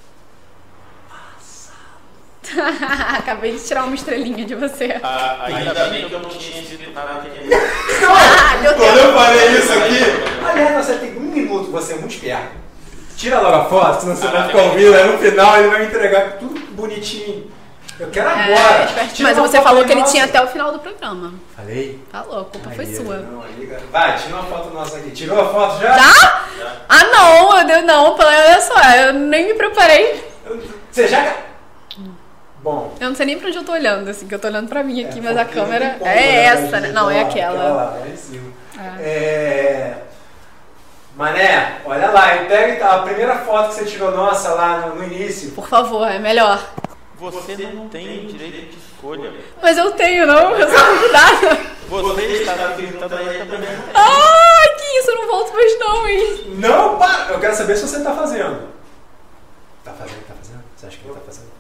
Acabei de tirar uma estrelinha de você. Ah, ainda bem que eu não tinha escrito nada aqui. Ah, meu Quando Deus! eu falei isso aqui, aliás, você tem um minuto, você é muito esperto. Tira logo a foto, senão você Ah, vai ficar ouvindo, aí no final ele vai entregar tudo bonitinho. Eu quero É, agora. Tira Mas você falou que ele nossa. tinha até o final do programa. Falei? Falou, a culpa foi Aí, sua. Não, aí. Vai, tira uma foto nossa aqui. Tirou a foto já? Já? Ah, não, eu não, olha só, eu nem me preparei. Você já. Bom. Eu não sei nem pra onde eu tô olhando, assim, que eu tô olhando pra mim aqui, é, mas a câmera tem é pra essa, né? gente, Não, é lá, aquela. lá, lá em cima. É. É... Mané, olha lá, e pega a primeira foto que você tirou nossa lá no, no início. Por favor, é melhor. Você não tem direito de escolha. Mas eu tenho, não? Eu sou convidada. Você está acreditando aí também. Ai, que isso, eu não volto mais não, hein? Não, para! Eu quero saber se você tá fazendo. Tá fazendo, tá fazendo? Você acha que ele tá fazendo?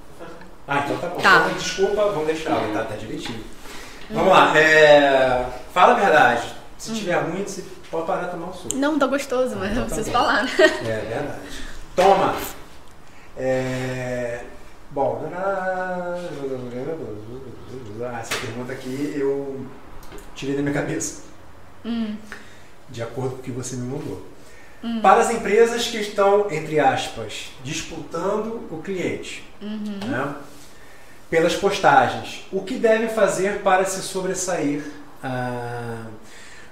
Ah, então tá bom. Tá. Então, desculpa, vamos deixar, tá, tá direitinho. Vamos lá, é... fala a verdade. Se tiver ruim, você pode parar de tomar um suco. Não, tá gostoso, mas eu Então tá preciso bom. falar, né? É verdade. Toma! É... Bom, ah, essa pergunta aqui eu tirei da minha cabeça. Hum. De acordo com o que você me mandou. Para as empresas que estão, entre aspas, disputando o cliente. Uhum. né? Pelas postagens. O que devem fazer para se sobressair? Ah,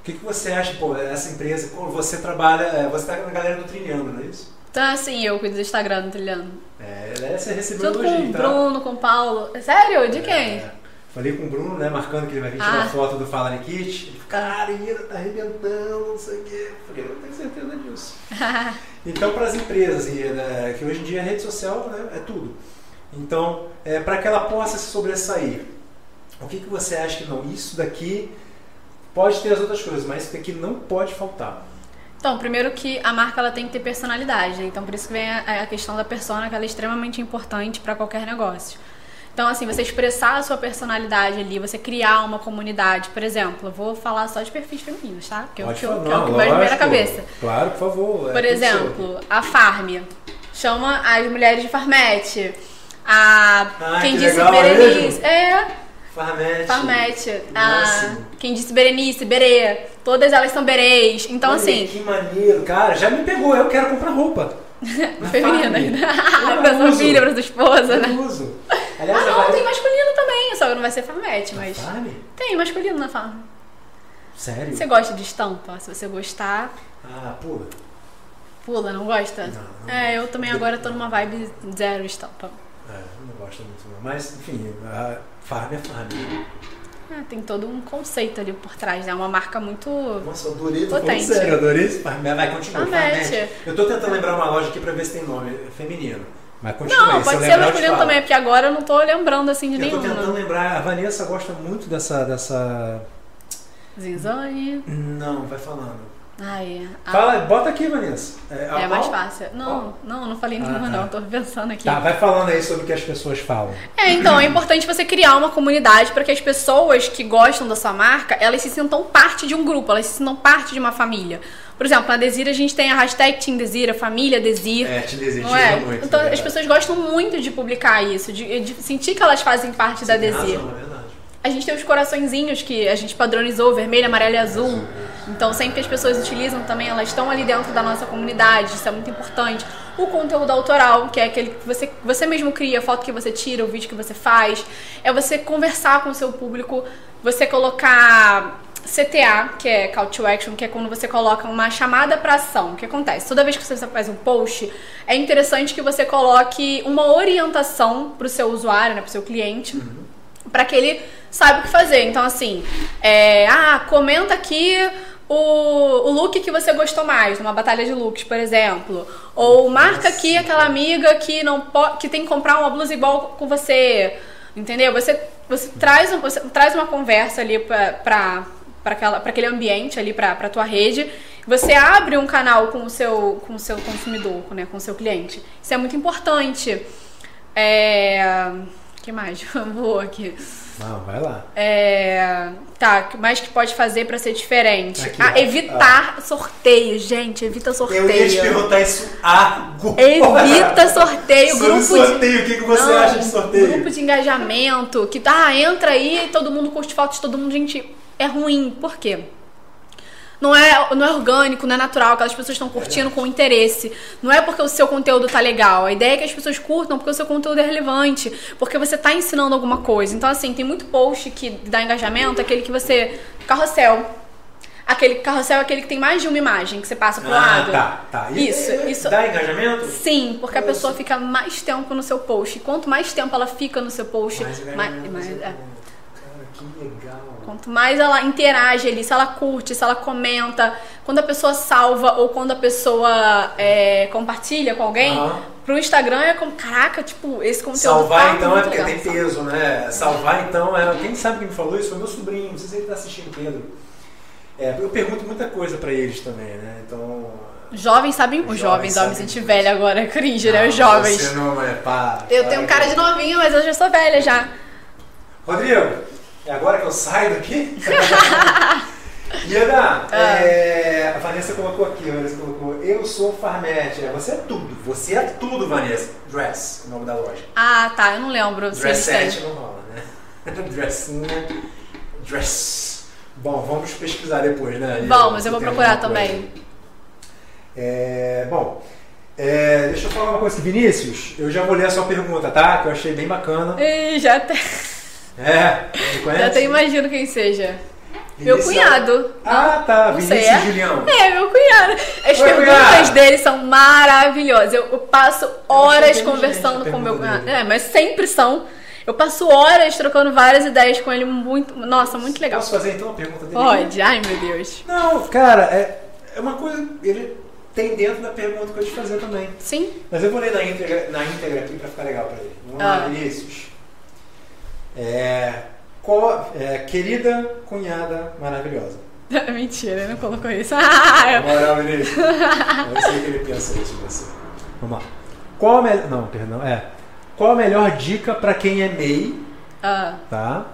o que, que você acha, pô, essa empresa, você trabalha, é, você está na galera do Trilhando, não é isso? Então, assim, eu cuido do Instagram do Trilhando. É, você recebeu Junto com elogio, o tá? Bruno, com o Paulo. Sério? De quem? É, falei com o Bruno, né, marcando que ele vai vir tirar Ah. foto do Fala Nikit. Ele falou, cara, Ira tá arrebentando, não sei o quê. Eu falei, não tenho certeza disso. Então, para as empresas, né, que hoje em dia a rede social né, é tudo. Então, é, para que ela possa se sobressair, o que, que você acha que não? Isso daqui pode ter as outras coisas, mas isso daqui não pode faltar. Então, primeiro que a marca ela tem que ter personalidade, né? Então, por isso que vem a, a questão da persona, que ela é extremamente importante para qualquer negócio. Então, assim, você expressar a sua personalidade ali, você criar uma comunidade. Por exemplo, eu vou falar só de perfis femininos, tá? Que é Pode que, falar, que é o que vai me na cabeça. Claro, por favor. é Por exemplo, a Farm chama as mulheres de Farmete. A Ah, quem que disse legal, Berenice. mesmo? É, Farmete. Farmete. A, Máximo. quem disse Berenice, Berê. Todas elas são berês. Então, Olha, assim, Que maneiro, cara, já me pegou, eu quero comprar roupa. Na feminina. Farm. pra sua filha, pra sua esposa, né? Eu uso. Ah, Aliás, a não, Valéria- tem masculino também, só que não vai ser Farmete, mas. Farm? Tem masculino na Farm. Sério? Você gosta de estampa? Se você gostar, Ah, pula. pula, não gosta? Não, não É, eu também agora tô numa vibe zero estampa. É, não gosto muito não. Mas, enfim, a farm é farm. Ah, tem todo um conceito ali por trás, né? Uma marca muito. Nossa, eu adorei, tô falando sério, eu adorei esse farm. Vai, continua. Farmete. Eu tô tentando lembrar uma loja aqui pra ver se tem nome é feminino. Mas continua Não, aí, se pode eu ser masculino também, porque agora eu não tô lembrando assim de Eu tô tentando nenhuma. lembrar, a Vanessa gosta muito dessa. dessa... Zinzane. Não, vai falando. Ai, a- Fala, bota aqui, Vanessa. É, é mais fácil. Não, não, não falei Ah, nenhuma, tá. não. Tô pensando aqui. Tá, vai falando aí sobre o que as pessoas falam. É, então, é importante você criar uma comunidade para que as pessoas que gostam da sua marca, elas se sintam parte de um grupo, elas se sintam parte de uma família. Por exemplo, na Desir a gente tem a hashtag Team Desir, a família Desir. É, te desejo Não é? muito. então é as pessoas gostam muito de publicar isso, de, de sentir que elas fazem parte da Tem Desir. razão, é verdade. A gente tem os coraçõezinhos que a gente padronizou, vermelho, amarelo e azul. Então, sempre que as pessoas utilizam também, elas estão ali dentro da nossa comunidade, isso é muito importante. O conteúdo autoral, que é aquele que você, você mesmo cria, a foto que você tira, o vídeo que você faz. É você conversar com o seu público, você colocar CTA, que é Call to Action, que é quando você coloca uma chamada para ação. O que acontece? Toda vez que você faz um post, é interessante que você coloque uma orientação para o seu usuário, né, para o seu cliente para que ele saiba o que fazer. Então, assim, é, ah, comenta aqui o, o look que você gostou mais, numa batalha de looks, por exemplo. Ou marca aqui aquela amiga que não que tem que comprar uma blusa igual com você. Entendeu? Você, você, traz, um- você traz uma conversa ali pra. pra para aquele ambiente ali para a tua rede, você abre um canal com o seu com o seu consumidor, né, com o seu cliente. Isso é muito importante. É, que mais? Vou aqui. Não, vai lá. É, tá, o que mais que pode fazer pra ser diferente? Aqui, ah, ó. evitar sorteio, gente, evita sorteio. Eu ia te perguntar isso agora. Evita sorteio, Sobre grupo sorteio, de o que, que você Não, acha de sorteio? Grupo de engajamento, que tá, entra aí, todo mundo curte fotos, todo mundo, gente, é ruim. Por quê? Não é, não é orgânico, não é natural, aquelas pessoas estão curtindo com interesse. Não é porque o seu conteúdo tá legal. A ideia é que as pessoas curtam porque o seu conteúdo é relevante, porque você tá ensinando alguma coisa. Então, assim, tem muito post que dá engajamento, aquele que você. Carrossel. Aquele carrossel é aquele que tem mais de uma imagem que você passa pro Ah, lado. tá, tá. E- Isso, e- isso. Dá engajamento? Sim, porque a Nossa. pessoa fica mais tempo no seu post. E quanto mais tempo ela fica no seu post, Mais mais, mais- é. Cara, que legal. Quanto mais ela interage ali, se ela curte, se ela comenta, quando a pessoa salva ou quando a pessoa é, compartilha com alguém, Aham. pro Instagram é como, caraca, tipo, esse conteúdo Salvar tá então é porque legal. tem peso, né? Salvar então é. Quem sabe quem me falou isso foi meu sobrinho, não sei se ele tá assistindo, Pedro. É, eu pergunto muita coisa pra eles também, né? Então. Jovens sabem, os Jovens jovens, me senti muito. velha agora, cringe, né? Não, Os jovens. Você não é pá. Eu tenho um cara de novinho, mas eu já sou velha já. Rodrigo, é agora que eu saio daqui? Ieda, Ah. é, a Vanessa colocou aqui, a Vanessa colocou, eu sou farmete. É, Você é tudo, você é tudo, Vanessa. Dress, o nome da loja. Ah, tá, eu não lembro têm. Dressette não rola, né? Dressinha, dress. Bom, vamos pesquisar depois, né? Vamos, eu vou procurar também. É, bom, é, deixa eu falar uma coisa aqui. Vinícius, eu já vou ler a sua pergunta, tá? Que eu achei bem bacana. Ih, já até, É, me conhece? já até imagino quem seja. Meu cunhado. Ah, tá. Não Vinícius sei, é? Julião. É, meu cunhado. As Oi, perguntas cunhado. dele são maravilhosas. Eu, eu passo horas inteligente conversando com meu cunhado. dele. É, mas sempre são. Eu passo horas trocando várias ideias com ele. Muito. Nossa, muito legal. Posso fazer então a pergunta dele? Pode. Ai, meu Deus. Não, cara, é, é uma coisa. Ele tem dentro da pergunta que eu te fazer também. Sim? Mas eu vou ler na íntegra, na íntegra aqui pra ficar legal pra ele. Vamos lá, Ah. Vinícius. É, qual- é, querida cunhada maravilhosa. Mentira, ele não colocou isso. Ah, eu- Vinícius. Eu sei que ele pensa isso de você. Vamos lá. Qual a melhor. Não, perdão. É. Qual a melhor dica pra quem é MEI, Ah, tá?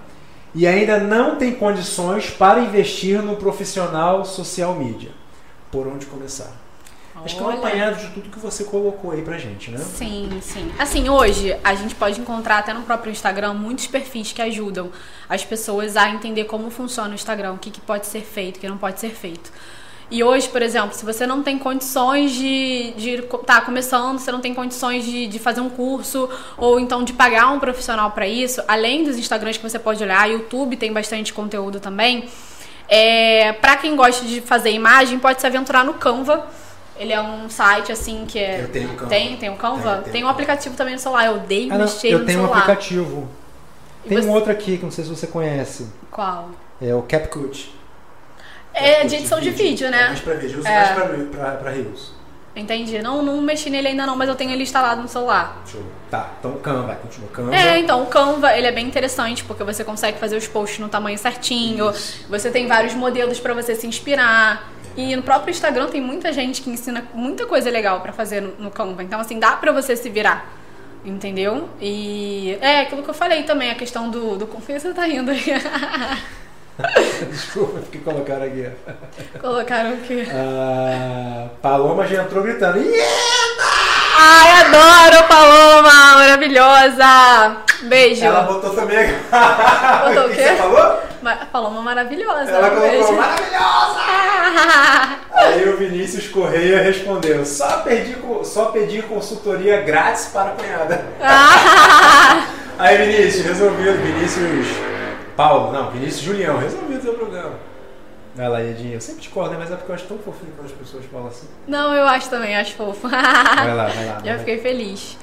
E ainda não tem condições para investir no profissional social media? Por onde começar? Acho que é um apanhado de tudo que você colocou aí pra gente, né? Sim, sim. Assim, hoje a gente pode encontrar até no próprio Instagram muitos perfis que ajudam as pessoas a entender como funciona o Instagram, o que, que pode ser feito, o que não pode ser feito. E hoje, por exemplo, se você não tem condições de estar tá começando, você não tem condições de, de fazer um curso ou então de pagar um profissional para isso, além dos Instagrams que você pode olhar, YouTube tem bastante conteúdo também. É, para quem gosta de fazer imagem, pode se aventurar no Canva. Ele é um site assim que é. Eu tenho o Canva. Tem, tem o Canva? Tem, tenho um o aplicativo também no celular. Eu odeio Ah, mexer eu no tenho um celular. aplicativo. E Tem você- um outro aqui que não sei se você conhece. Qual? É o CapCut. É de edição de vídeo, É né? mais pra vídeo. Eu uso É. mais pra, pra, pra Reels. Entendi. Não, não mexi nele ainda não, mas eu tenho ele instalado no celular. Show. Tá, então o Canva, continua. Canva. É, então o Canva, ele é bem interessante porque você consegue fazer os posts no tamanho certinho. Você tem vários modelos pra você se inspirar. E no próprio Instagram tem muita gente que ensina muita coisa legal pra fazer no, no Canva. Então assim, dá pra você se virar. Entendeu? E é aquilo que eu falei também, a questão do. do... Você tá rindo aí? Desculpa, porque colocaram aqui. Colocaram o quê? Ah, Paloma já entrou gritando. Yeah! Ai, adoro Paloma! Maravilhosa! Beijo! Ela botou também. Botou o que quê? você falou? Ma- Paloma maravilhosa! Ela colocou beijo! maravilhosa! Aí o Vinícius Correia respondeu: só, perdi, co- só pedir consultoria grátis para a cunhada. Aí Vinícius, resolvido. Vinícius Paulo, não, Vinícius Julião, resolvido o seu problema. Vai lá, Edinho, eu sempre discordo, né? mas é porque eu acho tão fofinho quando as pessoas falam assim. Não, eu acho também, acho fofo. Vai lá, vai lá. Já vai. fiquei feliz.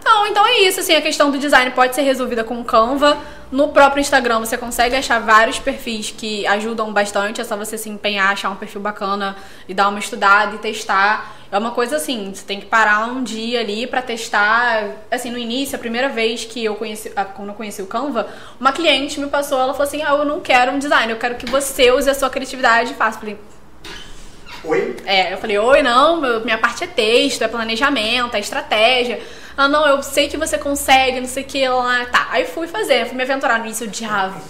Então, então é isso, assim, a questão do design pode ser resolvida com Canva. No próprio Instagram você consegue achar vários perfis que ajudam bastante, é só você se empenhar, achar um perfil bacana e dar uma estudada e testar. É uma coisa assim, você tem que parar um dia ali pra testar. Assim, no início, a primeira vez que eu conheci, ah, quando eu conheci o Canva, uma cliente me passou, ela falou assim: "Ah, eu não quero um design, eu quero que você use a sua criatividade e faça". Eu Falei, Oi? é, eu falei, oi, não, meu- minha parte é texto, é planejamento, é estratégia. Ah, não, eu sei que você consegue, não sei o que lá. Tá, aí fui fazer, fui me aventurar no início, eu odiava.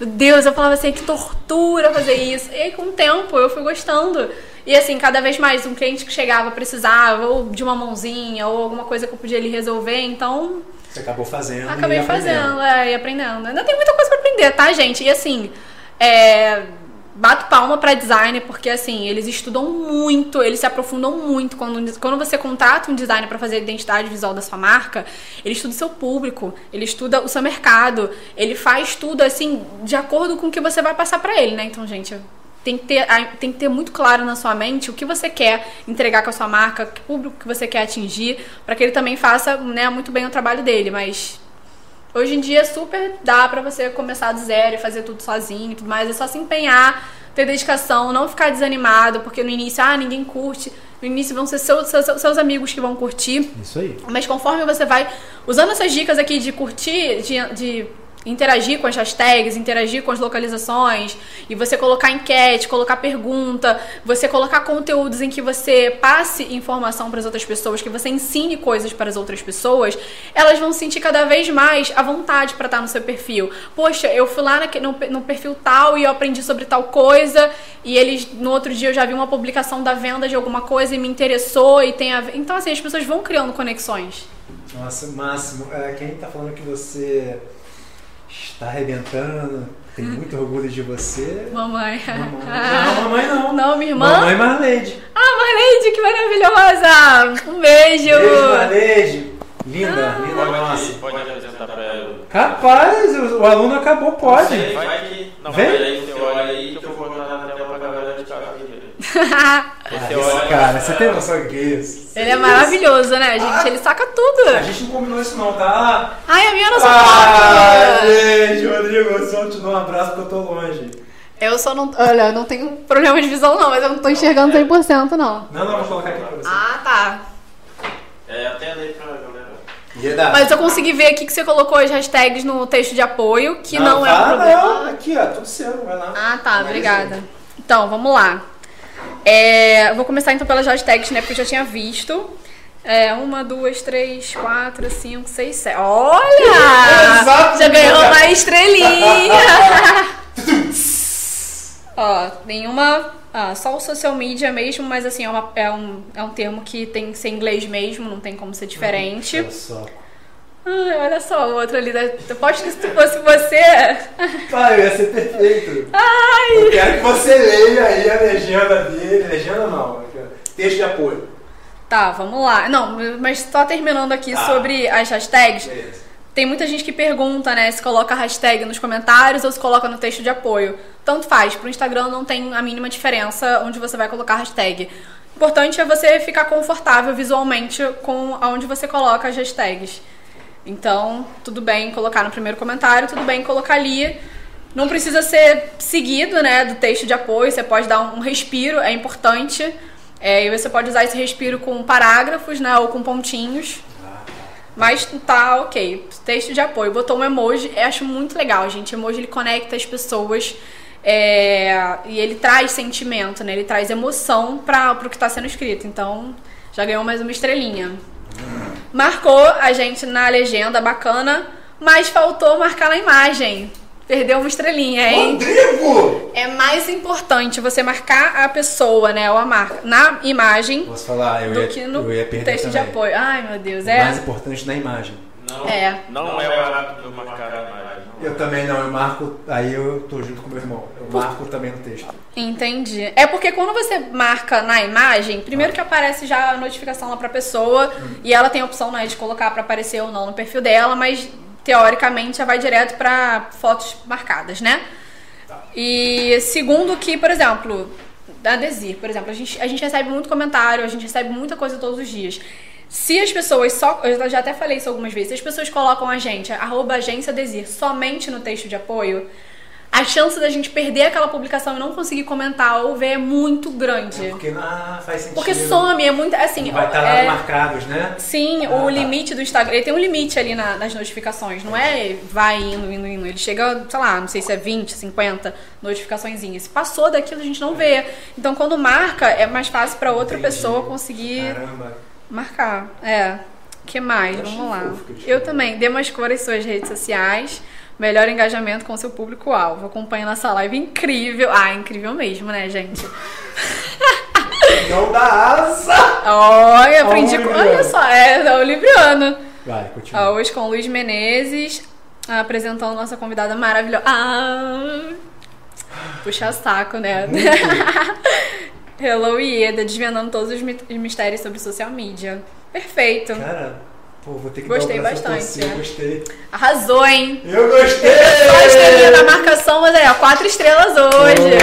Meu Deus, eu falava assim, que tortura fazer isso. E aí, com o tempo, eu fui gostando. E assim, cada vez mais, um cliente que chegava precisava, ou de uma mãozinha, ou alguma coisa que eu podia ali resolver, então Você acabou fazendo. Acabei e aprendendo. fazendo, é, e aprendendo. Ainda tem muita coisa pra aprender, tá, gente? E assim, é, bato palma pra designer, porque assim, eles estudam muito, eles se aprofundam muito. Quando, quando você contrata um designer pra fazer a identidade visual da sua marca, ele estuda o seu público, ele estuda o seu mercado, ele faz tudo assim, de acordo com o que você vai passar pra ele, né? Então, gente. Tem que, ter, tem que ter muito claro na sua mente o que você quer entregar com a sua marca, que público que você quer atingir, pra que ele também faça né, muito bem o trabalho dele. Mas Hoje em dia super dá pra você começar do zero e fazer tudo sozinho e tudo mais. É só se empenhar, ter dedicação, não ficar desanimado, porque no início, ah, ninguém curte. No início vão ser seus, seus, seus amigos que vão curtir. Isso aí. Mas conforme você vai usando essas dicas aqui de curtir, de, de interagir com as hashtags, interagir com as localizações, e você colocar enquete, colocar pergunta, você colocar conteúdos em que você passe informação para as outras pessoas, que você ensine coisas para as outras pessoas, elas vão sentir cada vez mais a vontade para estar no seu perfil. Poxa, eu fui lá no, no perfil tal e eu aprendi sobre tal coisa, e eles no outro dia eu já vi uma publicação da venda de alguma coisa e me interessou e tem a. Então assim, as pessoas vão criando conexões. Nossa, Máximo, é, quem tá falando que você está arrebentando, tem muito orgulho de você. Mamãe. Mamãe. Não, mamãe não. Não, minha irmã. Mamãe Marleide. Ah, Ah, Marleide, que maravilhosa! Um beijo! Beijo, Marleide. Linda, linda nossa. Pode apresentar pra ela. Rapaz, o, o aluno acabou, pode. sei, vai que. Não, Vem. mas aí você olha aí que eu vou botar na tela pra galera de casa ver. Aí Ah, você esse olha. cara, você tem noção que é isso? Ele é maravilhoso, né, gente? Ele saca A tudo. gente não combinou isso não, tá? Ai, a minha não Ah, gente, Rodrigo, eu só te dou um abraço porque eu tô longe. Eu só não. Olha, eu não tenho problema de visão, não, mas eu não tô enxergando 100%, não. Não, não, vou colocar aqui pra você. Ah, tá. É, até ali pra galera. Mas eu consegui ver aqui que você colocou as hashtags no texto de apoio, que não, é um problema. Não, aqui, ó, tudo seu, vai lá. Ah, tá, obrigada. Então, vamos lá. É, vou começar então pelas hashtags, né? Porque eu já tinha visto. É, uma, duas, três, quatro, cinco, seis, sete. Olha! Exato, já ganhou cara. uma estrelinha! Ó, nenhuma. Ah, só o social media mesmo, mas assim, é, uma- é um, é um termo que tem que ser inglês mesmo, não tem como ser diferente. Só. Ai, olha só o outro ali. Da... Eu posso que se fosse você. Pai, ia ser perfeito. Ai! Eu quero que você leia aí a legenda dele. Legenda não, texto de apoio. Tá, vamos lá. Não, mas só terminando aqui Tá. sobre as hashtags. Beleza. Tem muita gente que pergunta, né, se coloca a hashtag nos comentários ou se coloca no texto de apoio. Tanto faz, pro Instagram não tem a mínima diferença onde você vai colocar a hashtag. O importante é você ficar confortável visualmente com aonde você coloca as hashtags. Então, tudo bem colocar no primeiro comentário, tudo bem colocar ali. Não precisa ser seguido, né, do texto de apoio, você pode dar um respiro, é importante. É, e você pode usar esse respiro com parágrafos, né, ou com pontinhos. Mas tá ok. Texto de apoio. Botou um emoji. Eu acho muito legal, gente. Emoji ele conecta as pessoas. é, e ele traz sentimento, né? Ele traz emoção para pro que tá sendo escrito. Então, já ganhou mais uma estrelinha. Marcou a gente na legenda, bacana. Mas faltou marcar na imagem. Perdeu uma estrelinha, hein? Rodrigo! É mais importante você marcar a pessoa, né? Ou a marca na imagem Posso falar? Eu, do ia, que no eu ia perder texto de também. apoio. Ai, meu Deus. O É. mais importante na imagem. Não É. não é o hábito de eu marcar a imagem. não é. Eu também não, eu marco, aí eu tô junto com meu irmão. Eu marco também no texto. Entendi. É porque quando você marca na imagem, primeiro que aparece já a notificação lá pra pessoa e ela tem a opção né, de colocar pra aparecer ou não no perfil dela, mas teoricamente já vai direto pra fotos marcadas, né? E segundo que, por exemplo, da Desir, por exemplo, a gente, a gente recebe muito comentário, a gente recebe muita coisa todos os dias. Se as pessoas só. Eu já até falei isso algumas vezes. Se as pessoas colocam a gente, arroba agência Desir, somente no texto de apoio, a chance da gente perder aquela publicação e não conseguir comentar ou ver é muito grande. Porque ah, faz sentido. Porque some, é muito. Assim, Vai estar lá é, marcados, né? Sim, Ah, o tá. limite do Instagram. Ele tem um limite ali na- nas notificações, não é vai indo, indo, indo. Ele chega, sei lá, não sei se é 20, 50 notificações. Se passou daquilo, a gente não vê. Então, quando marca, é mais fácil pra outra Entendi. pessoa conseguir Caramba. Marcar. É. que mais? Eu Vamos lá. fofo Eu também. Dê mais cor às suas redes sociais. Melhor engajamento com seu público-alvo. Acompanhe nossa live incrível. Ah, incrível mesmo, né, gente? Não dá asa! Olha, aprendi com. Olha só, é, é o Libriano. Vai, continua. Hoje com o Luiz Menezes, apresentando nossa convidada maravilhosa. Ah, puxa saco, né? Hello Ieda, desvendando todos os mi- mistérios sobre social media. Perfeito. Cara, pô, vou ter que Gostei dar a bastante, torcer, é. Gostei. Arrasou, hein? Eu gostei! Só a estrelinha da marcação, mas aí, ó, quatro estrelas hoje.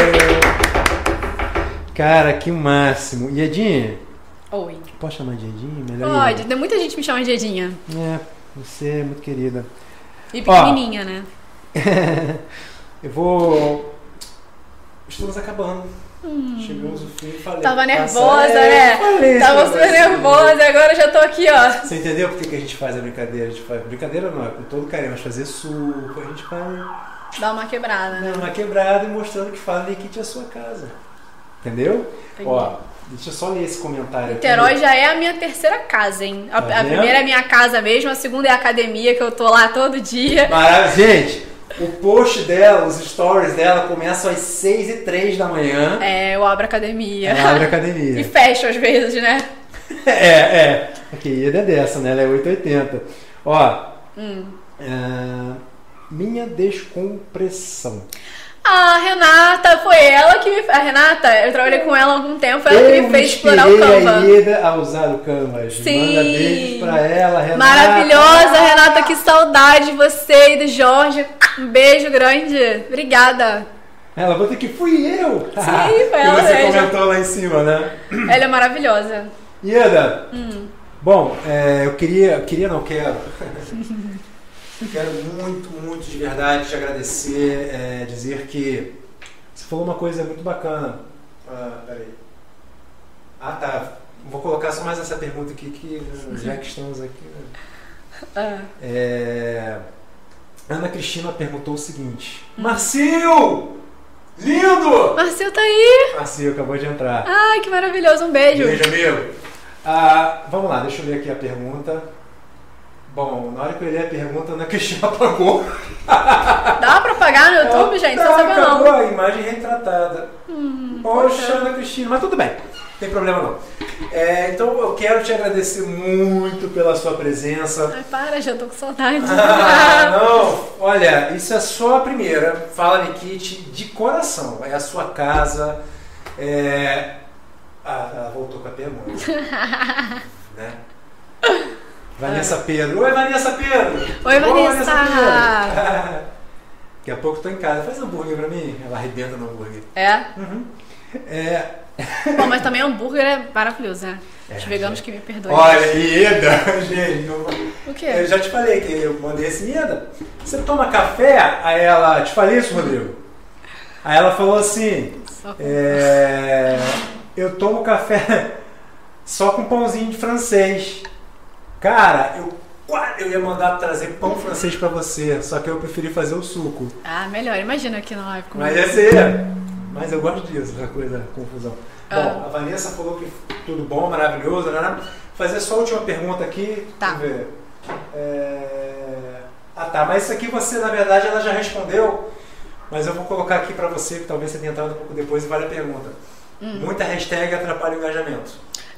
Cara, que máximo. E Edinha? Oi. Posso chamar de Edinha? Melhor Pode, Ieda. tem muita gente me chama de Edinha. É, você é muito querida. E pequenininha, né? Eu vou. Estamos acabando. Chegamos ao fim. Falei. Hum. Tava Passa- nervosa, É, né? falei, Tava super nervosa, agora eu já tô aqui, ó. Você entendeu por que, que a gente faz a brincadeira? A gente faz brincadeira não, é com todo carinho, mas fazer suco, a gente vai Dá uma quebrada, né? dando uma quebrada e mostrando que faz kit a sua casa. Entendeu? Entendi. Ó, deixa eu só ler esse comentário aqui. Niterói já é a minha terceira casa, hein? A, Tá a primeira é minha casa mesmo, a segunda é a academia, que eu tô lá todo dia. Maravilha. Gente, o post dela, os stories dela começam às 6 e 3 da manhã. É, eu abro a academia. Ela abre a e academia. fecho às vezes, né? É, é. Aqui, Ieda é dessa, né? Ela é 880. Ó, Hum. é, minha descompressão. A Renata, foi ela que me. A Renata, eu trabalhei com ela há algum tempo, ela que Eu me fez explorar o Canva. a Ieda a usar o Canvas. Sim. Manda beijos pra ela, Renata. Maravilhosa, Renata, que saudade de você e do Jorge. Um beijo grande. Obrigada. Ela vou ter que fui eu. Sim, foi ela Que você mesmo. comentou lá em cima, né? Ela é maravilhosa. Ieda, Hum. bom, é, eu queria, queria não quero. Eu quero muito, muito de verdade te agradecer, é, dizer que você falou uma coisa muito bacana. Ah, peraí. Ah, tá. Vou colocar só mais essa pergunta aqui, que já que estamos aqui. né? Ah. É, Ana Cristina perguntou o seguinte: Marcio! Lindo! Marcelo tá aí. Marcio acabou de entrar. Ai, que maravilhoso. Um beijo. Beijo, amigo. Ah, vamos lá, deixa eu ler aqui a pergunta. Bom, na hora que eu ler a pergunta, a Ana Cristina apagou. Dá pra pagar no YouTube, gente? Tá, sabe acabou não. a imagem retratada. Poxa, Ana Cristina, mas tudo bem. Não tem problema não. É, então eu quero te agradecer muito pela sua presença. Ai, para, já tô com saudade. Ah, não, olha, isso é só a primeira. Fala Nikit de coração. É a sua casa. É... Ah, ela voltou com a pergunta. né? Vanessa Pedro. Oi, Vanessa Pedro. Oi, Vanessa. Pedro. Daqui a pouco eu tô em casa. Faz hambúrguer pra mim. Ela arrebenta no hambúrguer. É? É, Bom, mas também hambúrguer é maravilhoso, né? Os É, veganos gente. que me perdoem. olha, Ieda, gente, não... O Eu quê? já te falei que eu mandei esse Ieda. Você toma café? Aí ela. Te falei isso, Rodrigo? Aí ela falou assim: é, Eu tomo café só com pãozinho de francês. Cara, eu, eu ia mandar trazer pão francês pra você, só que eu preferi fazer o suco. Ah, melhor. Imagina aqui na live comigo. Mas ia ser. Mas eu gosto disso, essa coisa, confusão. Ah. Bom, a Vanessa falou que tudo bom, maravilhoso, né? Fazer só a última pergunta aqui. Tá. Deixa eu ver. É, Ah tá, mas isso aqui você, na verdade, ela já respondeu. Mas eu vou colocar aqui pra você, que talvez você tenha entrado um pouco depois e vale a pergunta. Hum. Muita hashtag atrapalha o engajamento.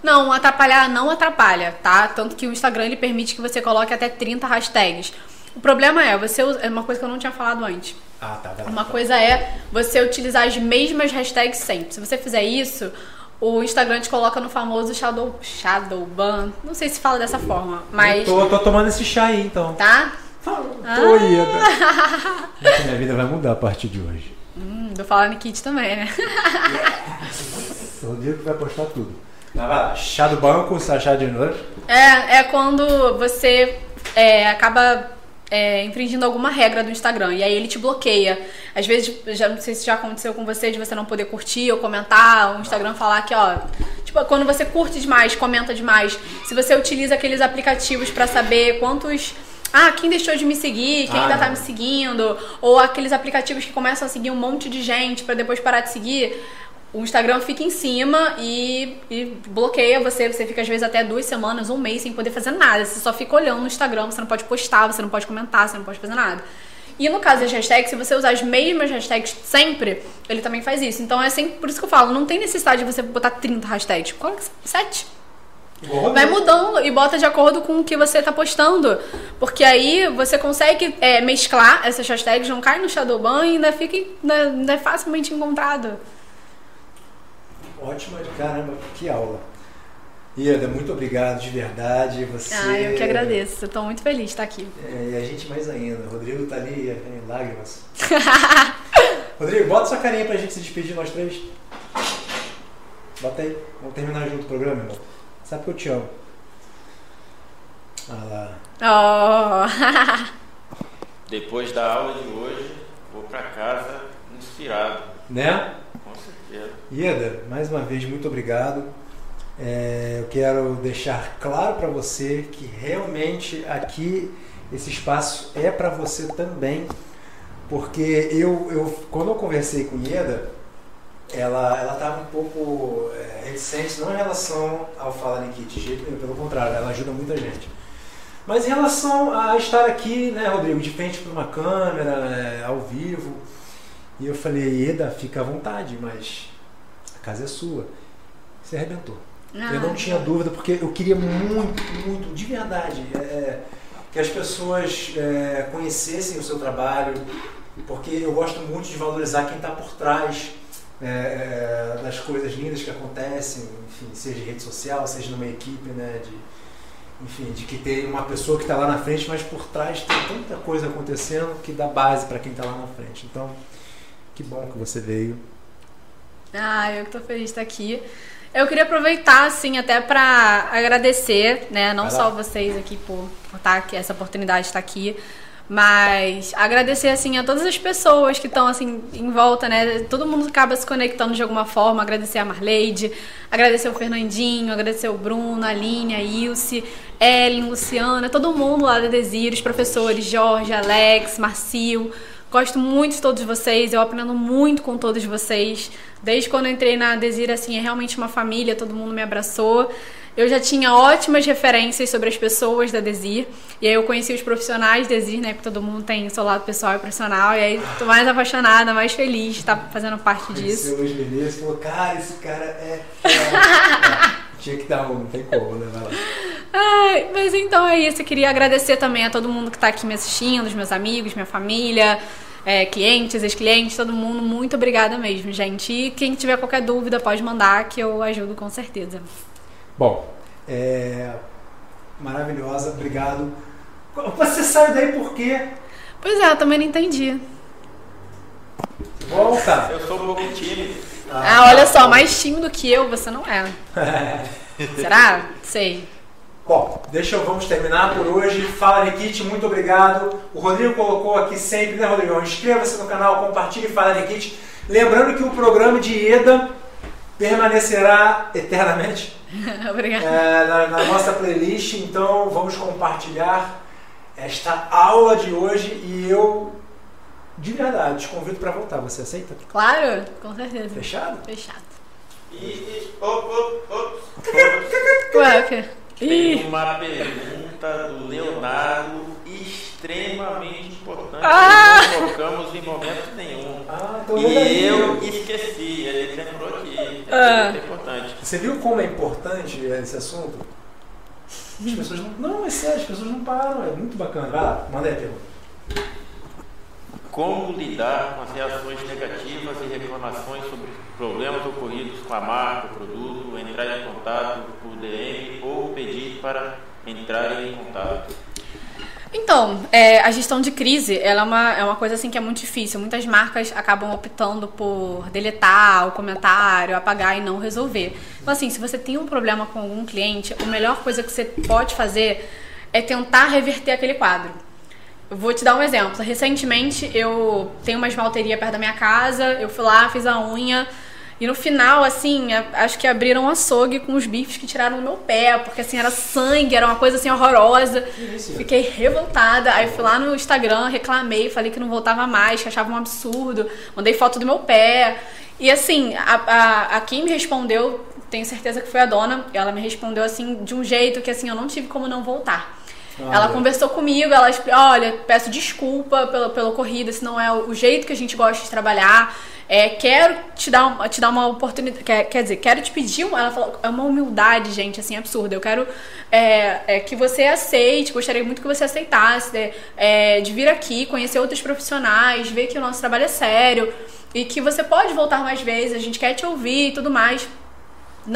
Não, atrapalhar não atrapalha, tá? Tanto que o Instagram ele permite que você coloque até 30 hashtags. O problema é, você é uma coisa que eu não tinha falado antes. Ah, tá. vai lá. Uma coisa é você utilizar as mesmas hashtags sempre. Se você fizer isso, o Instagram te coloca no famoso shadow, shadow ban. Não sei se fala dessa forma, mas. Eu tô, tô tomando esse chá aí, então. Tá? Tô, Ah. Ieda. Minha vida vai mudar a partir de hoje. Hum, do Fala Nikit também, né? O Rodrigo que vai postar tudo. Mas vai lá, chá do banco, chá de novo. É, é quando você é, acaba é, infringindo alguma regra do Instagram e aí ele te bloqueia. Às vezes, já não sei se já aconteceu com você de você não poder curtir ou comentar, o Instagram falar que, ó, tipo, quando você curte demais, comenta demais, se você utiliza aqueles aplicativos pra saber quantos ah, quem deixou de me seguir, quem Ah, ainda tá não. me seguindo, ou aqueles aplicativos que começam a seguir um monte de gente pra depois parar de seguir. O Instagram fica em cima e, e bloqueia você. Você fica às vezes até duas semanas, um mês sem poder fazer nada. Você só fica olhando no Instagram, você não pode postar, você não pode comentar, você não pode fazer nada. E no caso das hashtags, se você usar as mesmas hashtags sempre, ele também faz isso. Então é sempre por isso que eu falo, não tem necessidade de você botar 30 hashtags. Coloca 7. Igual o Vai mudando e bota de acordo com o que você tá postando. Porque aí você consegue é, mesclar essas hashtags, não cai no Shadowban e ainda fica ainda, ainda é facilmente encontrado. Ótima, caramba, que aula. Ieda, muito obrigado de verdade. Você... Ah, eu que agradeço. Eu tô muito feliz de estar aqui. É, e a gente mais ainda. O Rodrigo tá ali em lágrimas. Rodrigo, bota sua carinha pra gente se despedir, nós três. Bota aí. Vamos terminar junto o programa, irmão. Sabe que eu te amo. Ah lá. Oh. Depois da aula de hoje, vou pra casa inspirado, Né? Ieda, mais uma vez, muito obrigado. É, eu quero deixar claro para você que realmente aqui esse espaço é para você também, porque eu, eu quando eu conversei com Ieda, ela ela estava um pouco é, reticente, não em relação ao Fala Nikit, de jeito nenhum, pelo contrário, ela ajuda muita gente. Mas em relação a estar aqui, né, Rodrigo, de frente para uma câmera, é, ao vivo, e eu falei, Ieda, fica à vontade, mas casa é sua. Você arrebentou. Eu não Ah. tinha dúvida, porque eu queria muito, muito, de verdade, é, que as pessoas é, conhecessem o seu trabalho, porque eu gosto muito de valorizar quem está por trás é, é, das coisas lindas que acontecem, enfim, seja em rede social, seja numa equipe, né, de, enfim, de que tem uma pessoa que está lá na frente, mas por trás tem tanta coisa acontecendo que dá base para quem está lá na frente. Então, que bom que você veio. Ah, eu que tô feliz de estar aqui. Eu queria aproveitar, assim, até para agradecer, né, não só vocês aqui por, por estar aqui, essa oportunidade de estar aqui, mas agradecer, assim, a todas as pessoas que estão, assim, em volta, né, todo mundo acaba se conectando de alguma forma, agradecer a Marleide, agradecer o Fernandinho, agradecer o Bruno, a Aline, a Ilse, Ellen, Luciana, todo mundo lá da Desir, os professores Jorge, Alex, Marcio, Gosto muito de todos vocês, eu aprendo muito com todos vocês. Desde quando eu entrei na Desir, assim, é realmente uma família, todo mundo me abraçou. Eu já tinha ótimas referências sobre as pessoas da Desir. E aí eu conheci os profissionais da Desir, né? Porque todo mundo tem seu lado pessoal e profissional. E aí tô mais apaixonada, mais feliz de estar fazendo parte disso. Conheceu o Luiz Menezes falou, cara, esse cara é... é. Tinha que dar um, não tem como, né? Vai lá. Ai, mas então é isso. Eu queria agradecer também a todo mundo que está aqui me assistindo, os meus amigos, minha família, é, clientes, ex-clientes, todo mundo. Muito obrigada mesmo, gente. E quem tiver qualquer dúvida pode mandar que eu ajudo com certeza. Bom, é... maravilhosa, obrigado. Você saiu daí por quê? Pois é, eu também não entendi. Volta! Eu sou um pouco tímido. Ah, ah olha só, mais tímido que eu você não é. Será? Sei. Bom, deixa eu, vamos terminar por hoje. Fala Nikit, muito obrigado. O Rodrigo colocou aqui sempre, né, Rodrigo? Inscreva-se no canal, compartilhe Fala Nikit. Lembrando que o programa de EDA permanecerá eternamente. É, na, na nossa playlist. Então vamos compartilhar esta aula de hoje e eu de verdade te convido para voltar. Você aceita? Claro, com certeza. Fechado? Fechado. E. e oh, oh, oh. Ué, o quê? Tem uma pergunta do Leonardo extremamente importante ah! que não colocamos em momento nenhum. Ah, então e eu esqueci, ele lembrou aqui. Ah. É importante. Você viu como é importante esse assunto? As pessoas não. Não, é sério, as pessoas não param, é muito bacana. Vai lá, manda aí a pergunta. Como lidar com as reações negativas e reclamações sobre problemas ocorridos com a marca, o produto, entrar em contato por DM ou pedir para entrar em contato? Então, é, a gestão de crise ela é, uma, é uma coisa assim que é muito difícil. Muitas marcas acabam optando por deletar o comentário, apagar e não resolver. Então, assim, se você tem um problema com algum cliente, a melhor coisa que você pode fazer é tentar reverter aquele quadro. Vou te dar um exemplo. Recentemente eu tenho uma esmalteria perto da minha casa, eu fui lá, fiz a unha. E no final, assim, acho que abriram um açougue com os bifes que tiraram do meu pé, porque assim, era sangue, era uma coisa assim horrorosa. Fiquei revoltada. Aí fui lá no Instagram, reclamei, falei que não voltava mais, que achava um absurdo. Mandei foto do meu pé. E assim, a, a, a quem me respondeu, tenho certeza que foi a dona, ela me respondeu assim, de um jeito que assim, eu não tive como não voltar. Ela conversou comigo, ela olha, peço desculpa pelo, pelo ocorrido, se não é o jeito que a gente gosta de trabalhar. É, quero te dar, te dar uma oportunidade. Quer, quer dizer, quero te pedir. Uma, ela falou, é uma humildade, gente, assim, absurda. Eu quero é, é, que você aceite, gostaria muito que você aceitasse de, é, de vir aqui, conhecer outros profissionais, ver que o nosso trabalho é sério e que você pode voltar mais vezes, a gente quer te ouvir e tudo mais.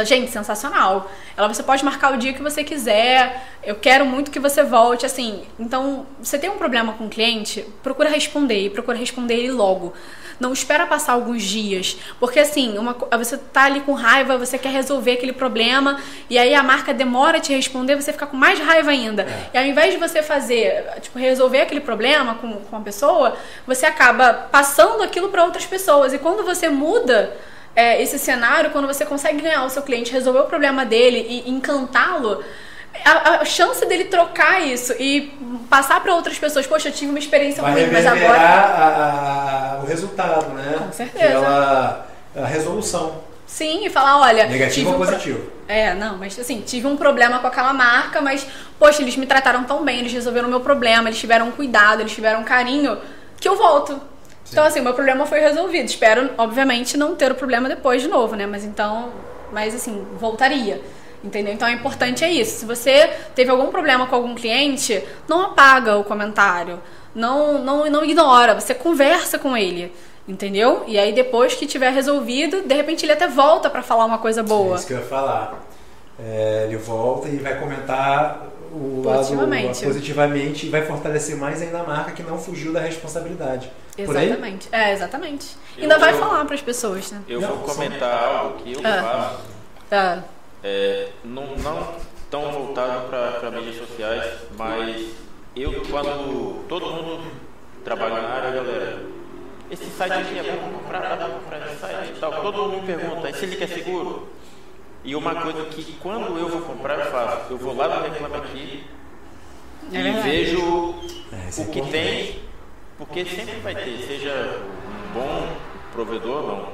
Gente, sensacional. Ela, você pode marcar o dia que você quiser. Eu quero muito que você volte. Assim, então, você tem um problema com o cliente, procura responder e procura responder ele logo. Não espera passar alguns dias. Porque assim, uma, você tá ali com raiva, você quer resolver aquele problema, e aí a marca demora a te responder, você fica com mais raiva ainda. É. E ao invés de você fazer, tipo, resolver aquele problema com, com a pessoa, você acaba passando aquilo para outras pessoas. E quando você muda é, esse cenário, quando você consegue ganhar o seu cliente, resolver o problema dele e encantá-lo, a, a, chance dele trocar isso e passar para outras pessoas, poxa, eu tive uma experiência Vai ruim, mas agora. A, a, o resultado, né? Com certeza. Que ela, a resolução. Sim, e falar, olha. Negativo ou um positivo? Pro... É, não, mas assim, tive um problema com aquela marca, mas, poxa, eles me trataram tão bem, eles resolveram o meu problema, eles tiveram cuidado, eles tiveram carinho, que eu volto. Então, assim, o meu problema foi resolvido. Espero, obviamente, não ter o problema depois de novo, né? Mas então, mas assim, voltaria. Entendeu? Então, é importante é isso. Se você teve algum problema com algum cliente, não apaga o comentário. não, não, não ignora, você conversa com ele. Entendeu? E aí depois que tiver resolvido, de repente ele até volta para falar uma coisa É boa. isso que eu ia falar. É, ele volta e vai comentar o Positivamente. lado positivamente e vai fortalecer mais ainda a marca que não fugiu da responsabilidade. Por aí? Exatamente. É, exatamente. Eu Ainda vai vou- falar para as pessoas, né? Eu vou comentar algo que eu Ah. faço, É. é, não, não tão voltado para mídias sociais, mas eu, quando todo mundo trabalha na área, galera, esse site aqui é bom pra comprar, dá pra comprar esse site e tal. Todo mundo me pergunta, esse link é seguro? E uma coisa que quando eu vou comprar, eu faço, eu vou lá no Reclame Aqui É e vejo É, isso é o que tem, porque sempre vai ter, seja um bom provedor ou não.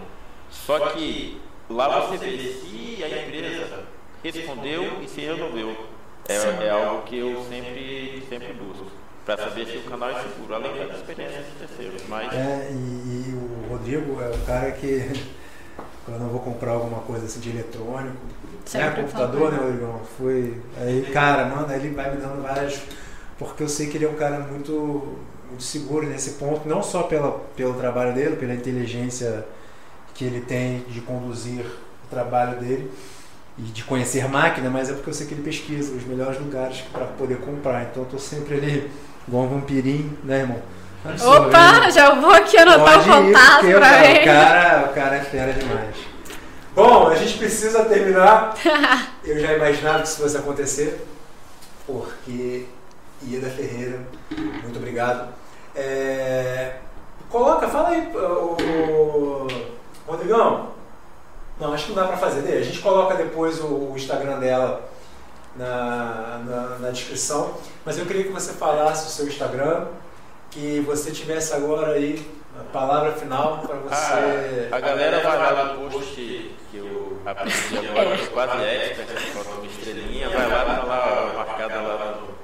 Só que lá você vê se a empresa respondeu e se resolveu. É, é algo que eu sempre, sempre busco, para saber se o canal é seguro, além da experiência de terceiros. Mas É, e, e o Rodrigo é o cara que quando eu vou comprar alguma coisa assim de eletrônico, né, computador, né, Rodrigão? Foi. Aí, cara, mano, ele vai me dando várias. Porque eu sei que ele é um cara muito, muito seguro nesse ponto, não só pela, pelo trabalho dele, pela inteligência que ele tem de conduzir o trabalho dele e de conhecer máquina, mas é porque eu sei que ele pesquisa os melhores lugares para poder comprar. Então eu tô sempre ali, igual um vampirinho, né, irmão? Absorvendo. Opa, já vou aqui anotar o Pode contato cara, mim. o, cara, o cara é fera demais. Bom, a gente precisa terminar. Eu já imaginava que isso fosse acontecer, porque Ieda Ferreira, muito obrigado. É, coloca, fala aí, o, o Rodrigão. Não, acho que não dá pra fazer. A gente coloca depois o, o Instagram dela na, na, na descrição. Mas eu queria que você falasse o seu Instagram, que você tivesse agora aí a palavra final para você. a, a galera vai lá no post que eu aprendi agora, quase expert, foto uma estrelinha, vai lá, tá lá marcada lá no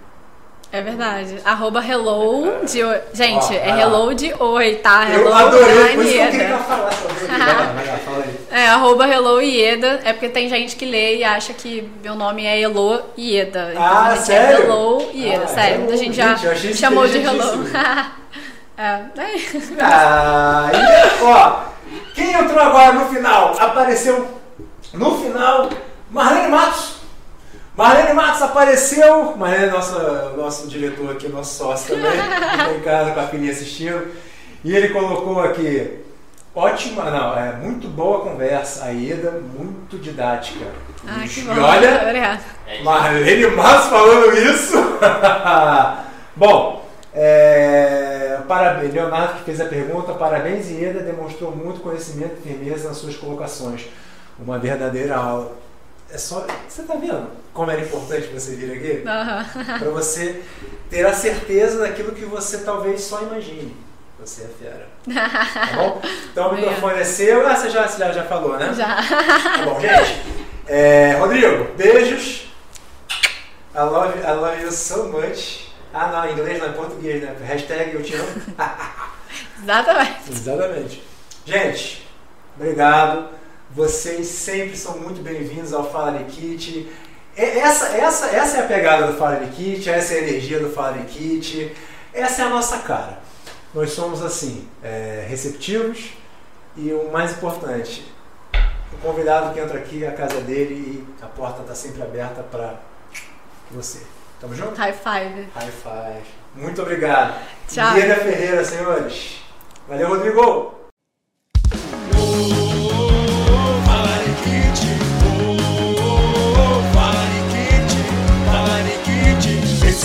É verdade. Arroba hello de oi. Gente, Ó, é hello de oi, tá? Eu Hello adorei, da por isso que eu Ieda. falar sobre fala aí. É, arroba hello Ieda. É porque tem gente que lê e acha que meu nome é Elo Ieda. Então, Ah, a gente sério? É hello Ieda, Ah, sério. hello. Muita gente já Gente, eu achei me chamou de hello. é, é. Ah, e, ó, quem entrou agora no final? Apareceu no final Marlene Matos. Marlene Matos apareceu. Marlene é nossa, nosso diretor aqui, nosso sócio também. que tá em casa com a filhinha assistindo. E ele colocou aqui. Ótima, não, é muito boa conversa, a Ieda, muito didática. Ah, que E bom. olha, Obrigada. Marlene Matos falando isso. Bom, é, parabéns. Leonardo que fez a pergunta. Parabéns, Ieda. Demonstrou muito conhecimento e firmeza nas suas colocações. Uma verdadeira aula. É só. Você tá vendo como era importante você vir aqui? Aham. Para você ter a certeza daquilo que você talvez só imagine. Você é fera. Tá bom? Então o microfone é seu. Ah, você já, você já, já falou, né? Já. Tá bom, gente. É, Rodrigo, beijos. I love, I love you so much. Ah, não, em inglês não, em português, né? Hashtag eu te amo. Exatamente. Exatamente. Gente, obrigado. Vocês sempre são muito bem-vindos ao Fala de Kit. Essa, essa, essa é a pegada do Fala de Kit, essa é a energia do Fala de Kit, essa é a nossa cara. Nós somos assim, é, receptivos e o mais importante, o convidado que entra aqui, a casa é dele e a porta está sempre aberta para você. Tamo junto? High five. High five. Muito obrigado. Tchau. Diego Ferreira, senhores. Valeu, Rodrigo.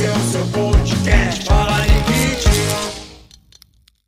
yourself.